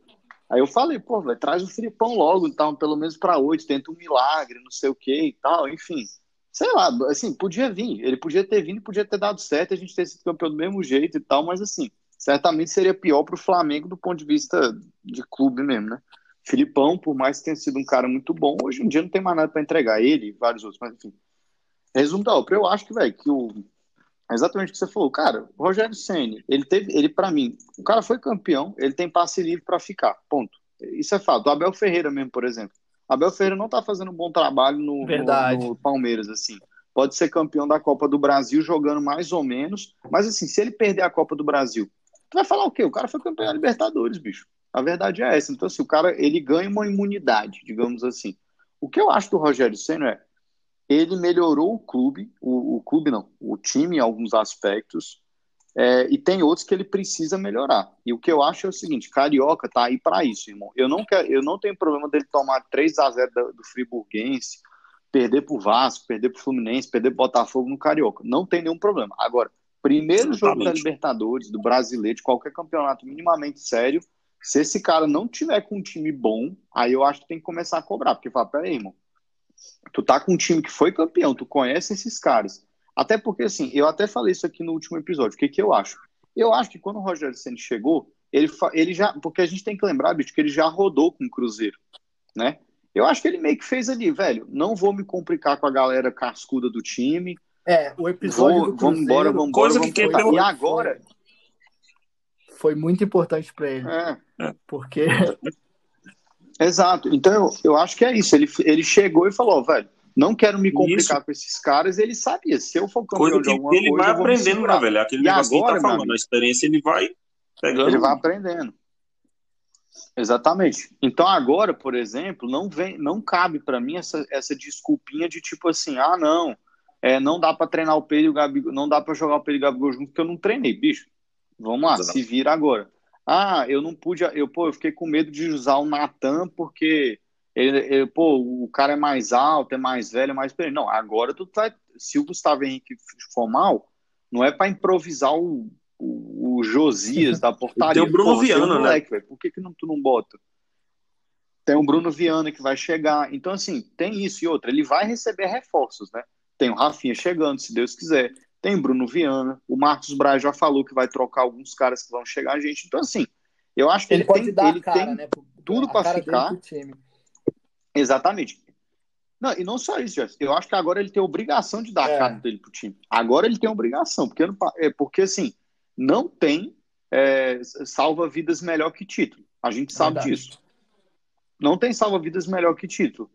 Aí eu falei, pô, velho, traz o Filipão logo, então, pelo menos pra oito, tenta um milagre, não sei o que e tal, enfim. Sei lá, assim, podia vir. Ele podia ter vindo, podia ter dado certo, a gente ter sido campeão do mesmo jeito e tal, mas assim, certamente seria pior pro Flamengo do ponto de vista de clube mesmo, né? Filipão, por mais que tenha sido um cara muito bom, hoje em dia não tem mais nada pra entregar. Ele e vários outros, mas enfim. Resumo da ópera, eu acho que, velho, que o. Exatamente o que você falou, cara. O Rogério Ceni, ele teve, ele para mim, o cara foi campeão, ele tem passe livre pra ficar, ponto. Isso é fato. O Abel Ferreira mesmo, por exemplo. Abel Ferreira não tá fazendo um bom trabalho no, no, no Palmeiras, assim. Pode ser campeão da Copa do Brasil jogando mais ou menos, mas assim, se ele perder a Copa do Brasil, tu vai falar o quê? O cara foi campeão da Libertadores, bicho. A verdade é essa. Então, assim, o cara, ele ganha uma imunidade, digamos assim. O que eu acho do Rogério Senna é, ele melhorou o clube, o, o clube não, o time em alguns aspectos, é, e tem outros que ele precisa melhorar. E o que eu acho é o seguinte, Carioca tá aí para isso, irmão. Eu não, quero, eu não tenho problema dele tomar 3 a 0 do, do Friburguense, perder pro Vasco, perder pro Fluminense, perder pro Botafogo no Carioca. Não tem nenhum problema. Agora, primeiro jogo da. Libertadores, do Brasileiro, de qualquer campeonato minimamente sério, se esse cara não tiver com um time bom, aí eu acho que tem que começar a cobrar, porque fala, peraí, irmão, tu tá com um time que foi campeão, tu conhece esses caras. Até porque, assim, eu até falei isso aqui no último episódio. O que, que eu acho? Eu acho que quando o Rogério Senna chegou, ele, ele já. Porque a gente tem que lembrar, bicho, que ele já rodou com o Cruzeiro, né? Eu acho que ele meio que fez ali, velho. Não vou me complicar com a galera cascuda do time. É, o episódio Vou, do vamos Cruzeiro embora, vamos embora. Coisa Vamos que tentar. pelo- E agora. foi muito importante pra ele, É, porque exato. Então eu, eu acho que é isso. Ele, ele chegou e falou, velho, não quero me complicar com esses caras. Ele sabia, se eu for campeão Coisa de que alguma ele coisa, vai aprendendo, né, velho? Aquele E negócio que agora, ele tá falando. A experiência ele vai pegando. Ele vai aprendendo. Exatamente. Então agora, por exemplo, não vem, não cabe para mim essa, essa desculpinha de tipo assim, ah, não, é, não dá para treinar o Pedro e o Gabigol, não dá para jogar o Pedro e o Gabigol junto porque eu não treinei, bicho. Vamos lá, Exato. se vira agora. Ah, eu não pude, eu pô, eu fiquei com medo de usar o Natan porque ele, ele, pô, o cara é mais alto, é mais velho, é mais experiente. Não, agora tu vai, se o Gustavo Henrique for mal, não é para improvisar o, o, o Josias da portaria. Tem o Bruno tem um Viana, né? moleque, velho, Por que, que não, tu não bota? Tem o Bruno Viana que vai chegar. Então, assim, tem isso e outra. Ele vai receber reforços, né? Tem o Rafinha chegando, se Deus quiser. Tem o Bruno Viana. O Marcos Braz já falou que vai trocar alguns caras que vão chegar a gente. Então, assim, eu acho que ele, ele, pode tem, dar ele cara, tem né? tudo a pra cara dele ficar. pro time. Exatamente. Não, e não só isso, Jess. Eu acho que agora ele tem obrigação de dar É. a cara dele pro time. Agora ele tem obrigação, porque, é, porque assim, não tem é, salva-vidas melhor que título. A gente sabe Verdade. disso. Não tem salva-vidas melhor que título.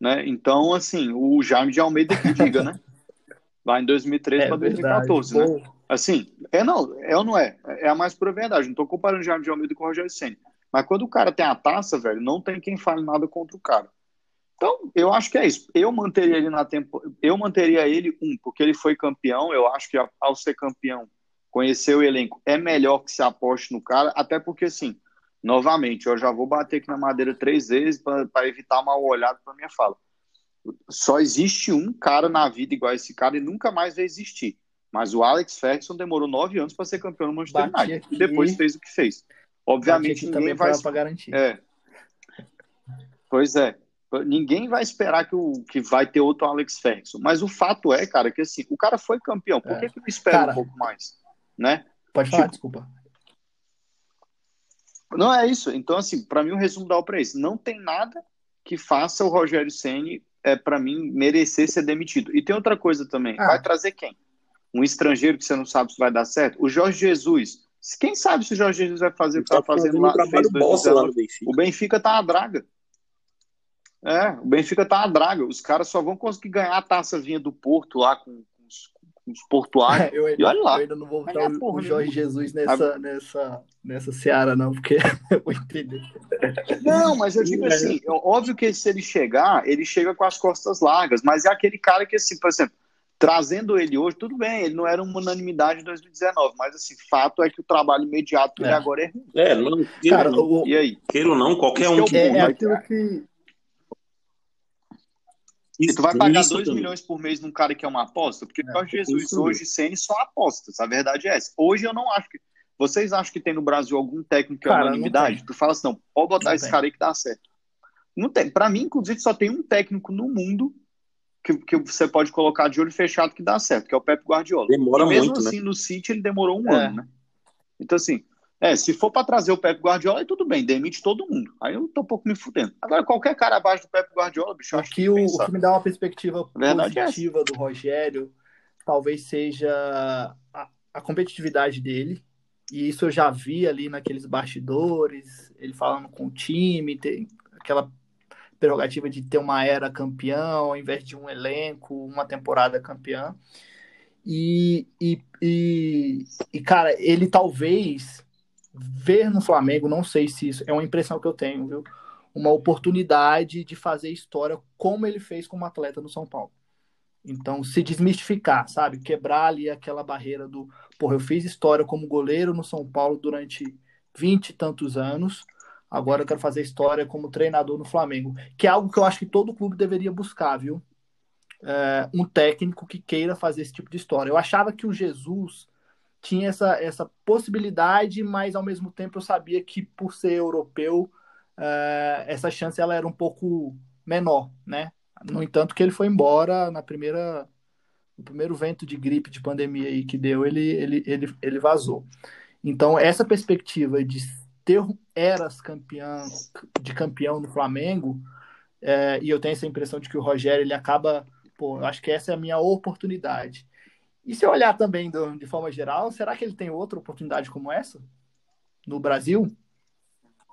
Né? Então, assim, o Jaime de Almeida que diga, né? Lá em 2013 para 2014, né? Pô, Assim, é não, é ou não é? É a mais pura verdade. Não tô comparando o Jaime de Almeida com o Rogério Senna. Mas quando o cara tem a taça, velho, não tem quem fale nada contra o cara. Então, eu acho que é isso. Eu manteria ele na tempo, eu manteria ele um, porque ele foi campeão. Eu acho que ao ser campeão, conhecer o elenco é melhor que se aposte no cara, até porque assim, novamente, eu já vou bater aqui na madeira três vezes para evitar mal olhado para minha fala. Só existe um cara na vida igual a esse cara e nunca mais vai existir. Mas o Alex Ferguson demorou nove anos para ser campeão no Manchester Bati United aqui. e depois fez o que fez. Obviamente, ninguém também vai. para garantir. É. Pois é. Ninguém vai esperar que, o, que vai ter outro Alex Ferguson. Mas o fato é, cara, que assim, o cara foi campeão. Por É. que, que não espera Cara, um pouco mais? Né? Pode falar, tipo, desculpa. Não é isso. Então, assim, para mim, o resumo dá para isso. Não tem nada que faça o Rogério Ceni é, para mim, merecer ser demitido. E tem outra coisa também. Ah. Vai trazer quem? um estrangeiro que você não sabe se vai dar certo. O Jorge Jesus. Quem sabe se o Jorge Jesus vai fazer o que tá fazendo lá, fez lá no Benfica. O Benfica tá a draga. É, o Benfica tá a draga. Os caras só vão conseguir ganhar a taça vinha do Porto lá com, com os, com os portuários. Eu, e olha lá. Eu ainda não vou botar o, o Jorge Jesus nessa, nessa, nessa seara, não, porque eu vou entender. Não, mas eu digo assim, é óbvio que se ele chegar, ele chega com as costas largas, mas é aquele cara que, assim, por exemplo, trazendo ele hoje, tudo bem, ele não era uma unanimidade em 2019, mas assim, fato é que o trabalho imediato dele É. agora é ruim. É, não, Cara, não, o, E aí? queira ou não, qualquer Isso um que é, é aquilo que. E tu vai pagar Isso 2 também. milhões por mês num cara que é uma aposta? Porque É, o Jorge Jesus isso hoje e Ceni são apostas, a verdade é essa. Hoje eu não acho que. Vocês acham que tem no Brasil algum técnico que é unanimidade? Tu fala assim, não, pode botar Não esse tem. cara aí que dá certo. Não tem. Pra mim, inclusive, só tem um técnico no mundo que, que você pode colocar de olho fechado que dá certo, que é o Pep Guardiola. Demora e mesmo muito, né? assim, no City ele demorou um É. ano, né? Então, assim, é, se for pra trazer o Pep Guardiola, aí tudo bem, demite todo mundo. Aí eu tô um pouco me fudendo. Agora, qualquer cara abaixo do Pep Guardiola, bicho, eu acho que o, que o pensar. que me dá uma perspectiva verdade é positiva do Rogério talvez seja a, a competitividade dele. E isso eu já vi ali naqueles bastidores, ele falando com o time, tem aquela prerrogativa de ter uma era campeão ao invés de um elenco, uma temporada campeã. E, e, e, e, cara, ele talvez ver no Flamengo, não sei se isso é uma impressão que eu tenho, viu? Uma oportunidade de fazer história como ele fez como atleta no São Paulo. Então, se desmistificar, sabe? Quebrar ali aquela barreira do, porra, eu fiz história como goleiro no São Paulo durante vinte e tantos anos, agora eu quero fazer história como treinador no Flamengo, que é algo que eu acho que todo clube deveria buscar, viu? É, um técnico que queira fazer esse tipo de história. Eu achava que o Jesus tinha essa, essa possibilidade, mas ao mesmo tempo eu sabia que por ser europeu, é, essa chance ela era um pouco menor, né? No entanto, que ele foi embora na primeira, no primeiro vento de gripe de pandemia aí que deu, ele, ele, ele, ele vazou. Então, essa perspectiva de ter eras campeão, de campeão no Flamengo, é, e eu tenho essa impressão de que o Rogério ele acaba, pô, eu acho que essa é a minha oportunidade. E se eu olhar também do, de forma geral, será que ele tem outra oportunidade como essa? No Brasil?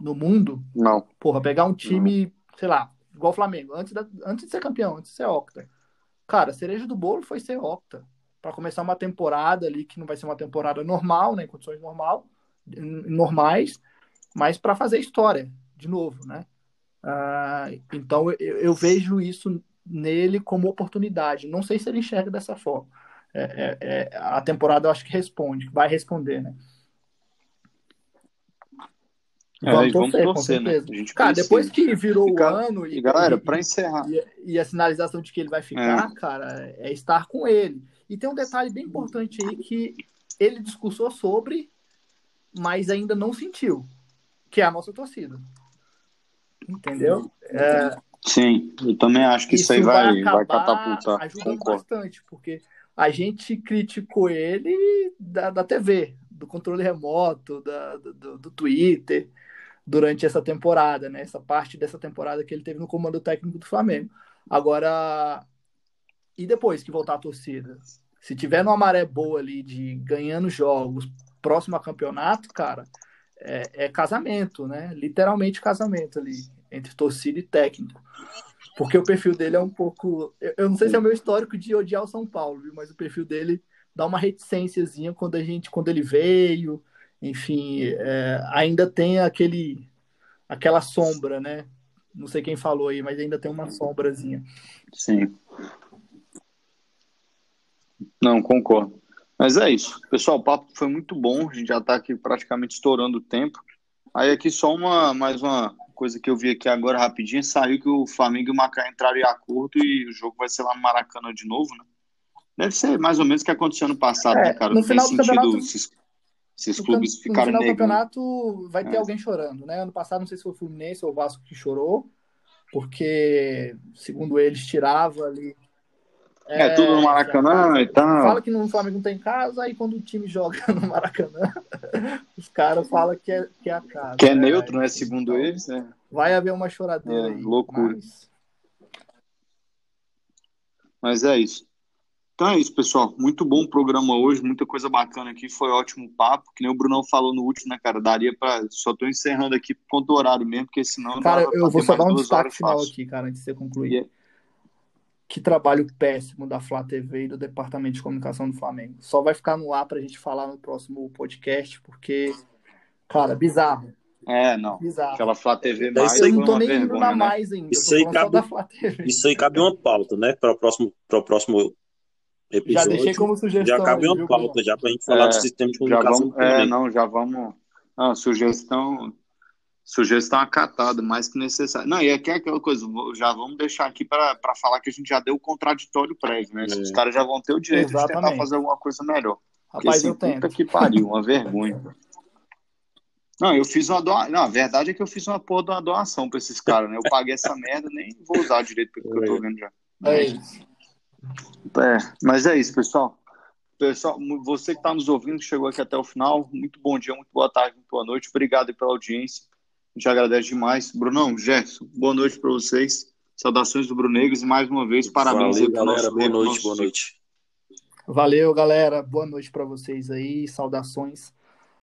No mundo? Não. Porra, pegar um time, sei lá, igual o Flamengo, antes, da, antes de ser campeão, antes de ser octa. Cara, a cereja do bolo foi ser octa. Para começar uma temporada ali, que não vai ser uma temporada normal, né, em condições normal, normais, mas para fazer história, de novo, né? Ah, então eu, eu, vejo isso nele como oportunidade. Não sei se ele enxerga dessa forma. É, é, é, a temporada eu acho que responde, vai responder, né? É, vamos, torcer, vamos torcer, né? Cara, depois que virou o ano e, e galera, para encerrar e, e, a sinalização de que ele vai ficar, é. cara, é estar com ele. E tem um detalhe bem importante aí que ele discursou sobre, mas ainda não sentiu, que é a nossa torcida. Entendeu? É, Sim, eu também acho que isso, isso aí vai, vai, vai catapultar. Ajudando Concordo. bastante, porque a gente criticou ele da, da TV, do controle remoto, da, do, do Twitter, durante essa temporada, né? Essa parte dessa temporada que ele teve no comando técnico do Flamengo. Agora, e depois que voltar a torcida? Se tiver numa maré boa ali de ganhando jogos próximo a campeonato, cara, é, é casamento, né? Literalmente casamento ali entre torcida e técnico. Porque o perfil dele é um pouco. Eu não sei se é o meu histórico de odiar o São Paulo, viu? mas o perfil dele dá uma reticênciazinha quando a gente, quando ele veio, enfim, é, ainda tem aquele, aquela sombra, né? Não sei quem falou aí, mas ainda tem uma sombrazinha. Sim. Não, concordo. Mas é isso. Pessoal, o papo foi muito bom. A gente já está aqui praticamente estourando o tempo. Aí aqui só uma mais uma coisa que eu vi aqui agora rapidinho. Saiu que o Flamengo e o Macaé entraram em acordo e o jogo vai ser lá no Maracanã de novo, né? Deve ser mais ou menos o que aconteceu ano passado, é, né, cara? No Não final tem do sentido campeonato, esses, esses clubes no, ficarem No final negando. do campeonato vai ter é. alguém chorando, né? Ano passado, não sei se foi o Fluminense ou o Vasco que chorou, porque, segundo eles, tirava ali. É, é tudo no Maracanã e tal. Fala que no Flamengo não tem casa, aí quando o time joga no Maracanã, os caras falam que é, que é a casa. Que é neutro, né? Segundo então, eles, né? Vai haver uma choradeira é, aí. Loucura. Mas... mas é isso. Então é isso, pessoal. Muito bom o programa hoje, muita coisa bacana aqui. Foi ótimo papo. Que nem o Brunão falou no último, né, cara? Daria para. Só tô encerrando aqui por conta do horário mesmo, porque senão. Cara, eu vou só dar um destaque final aqui, cara, antes de você concluir. Yeah. Que trabalho péssimo da Flá TV e do Departamento de Comunicação do Flamengo. Só vai ficar no ar pra gente falar no próximo podcast, porque, cara, bizarro. É, não. Bizarro. Aquela Flá TV mais. Eu não tô nem indo na né? mais ainda. Isso aí, cabe, isso aí cabe uma pauta, né? Para o próximo, para o próximo episódio. Já deixei como sugestão. Já cabe uma pauta, já para a gente falar é, do sistema de comunicação. Vamos, é, não, já vamos. Não, sugestão. Sugestão acatada, mais que necessário. Não, e aqui é aquela coisa, já vamos deixar aqui para falar que a gente já deu o contraditório prévio, né? É. Os caras já vão ter o direito Exatamente. de tentar fazer alguma coisa melhor. Rapaz, assim, eu puta que pariu, uma vergonha. Não, eu fiz uma doação. Não, a verdade é que eu fiz uma porra de uma doação para esses caras, né? Eu paguei essa merda, nem vou usar direito porque eu tô vendo já. É isso. É, mas é isso, pessoal. Pessoal, você que está nos ouvindo, chegou aqui até o final, muito bom dia, muito boa tarde, muito boa noite. Obrigado pela audiência. A gente agradece demais. Brunão, Gerson, boa noite para vocês. Saudações do Brunegros e mais uma vez, parabéns Valeu, galera. Boa noite, boa noite. Valeu, galera. Boa noite para vocês aí. Saudações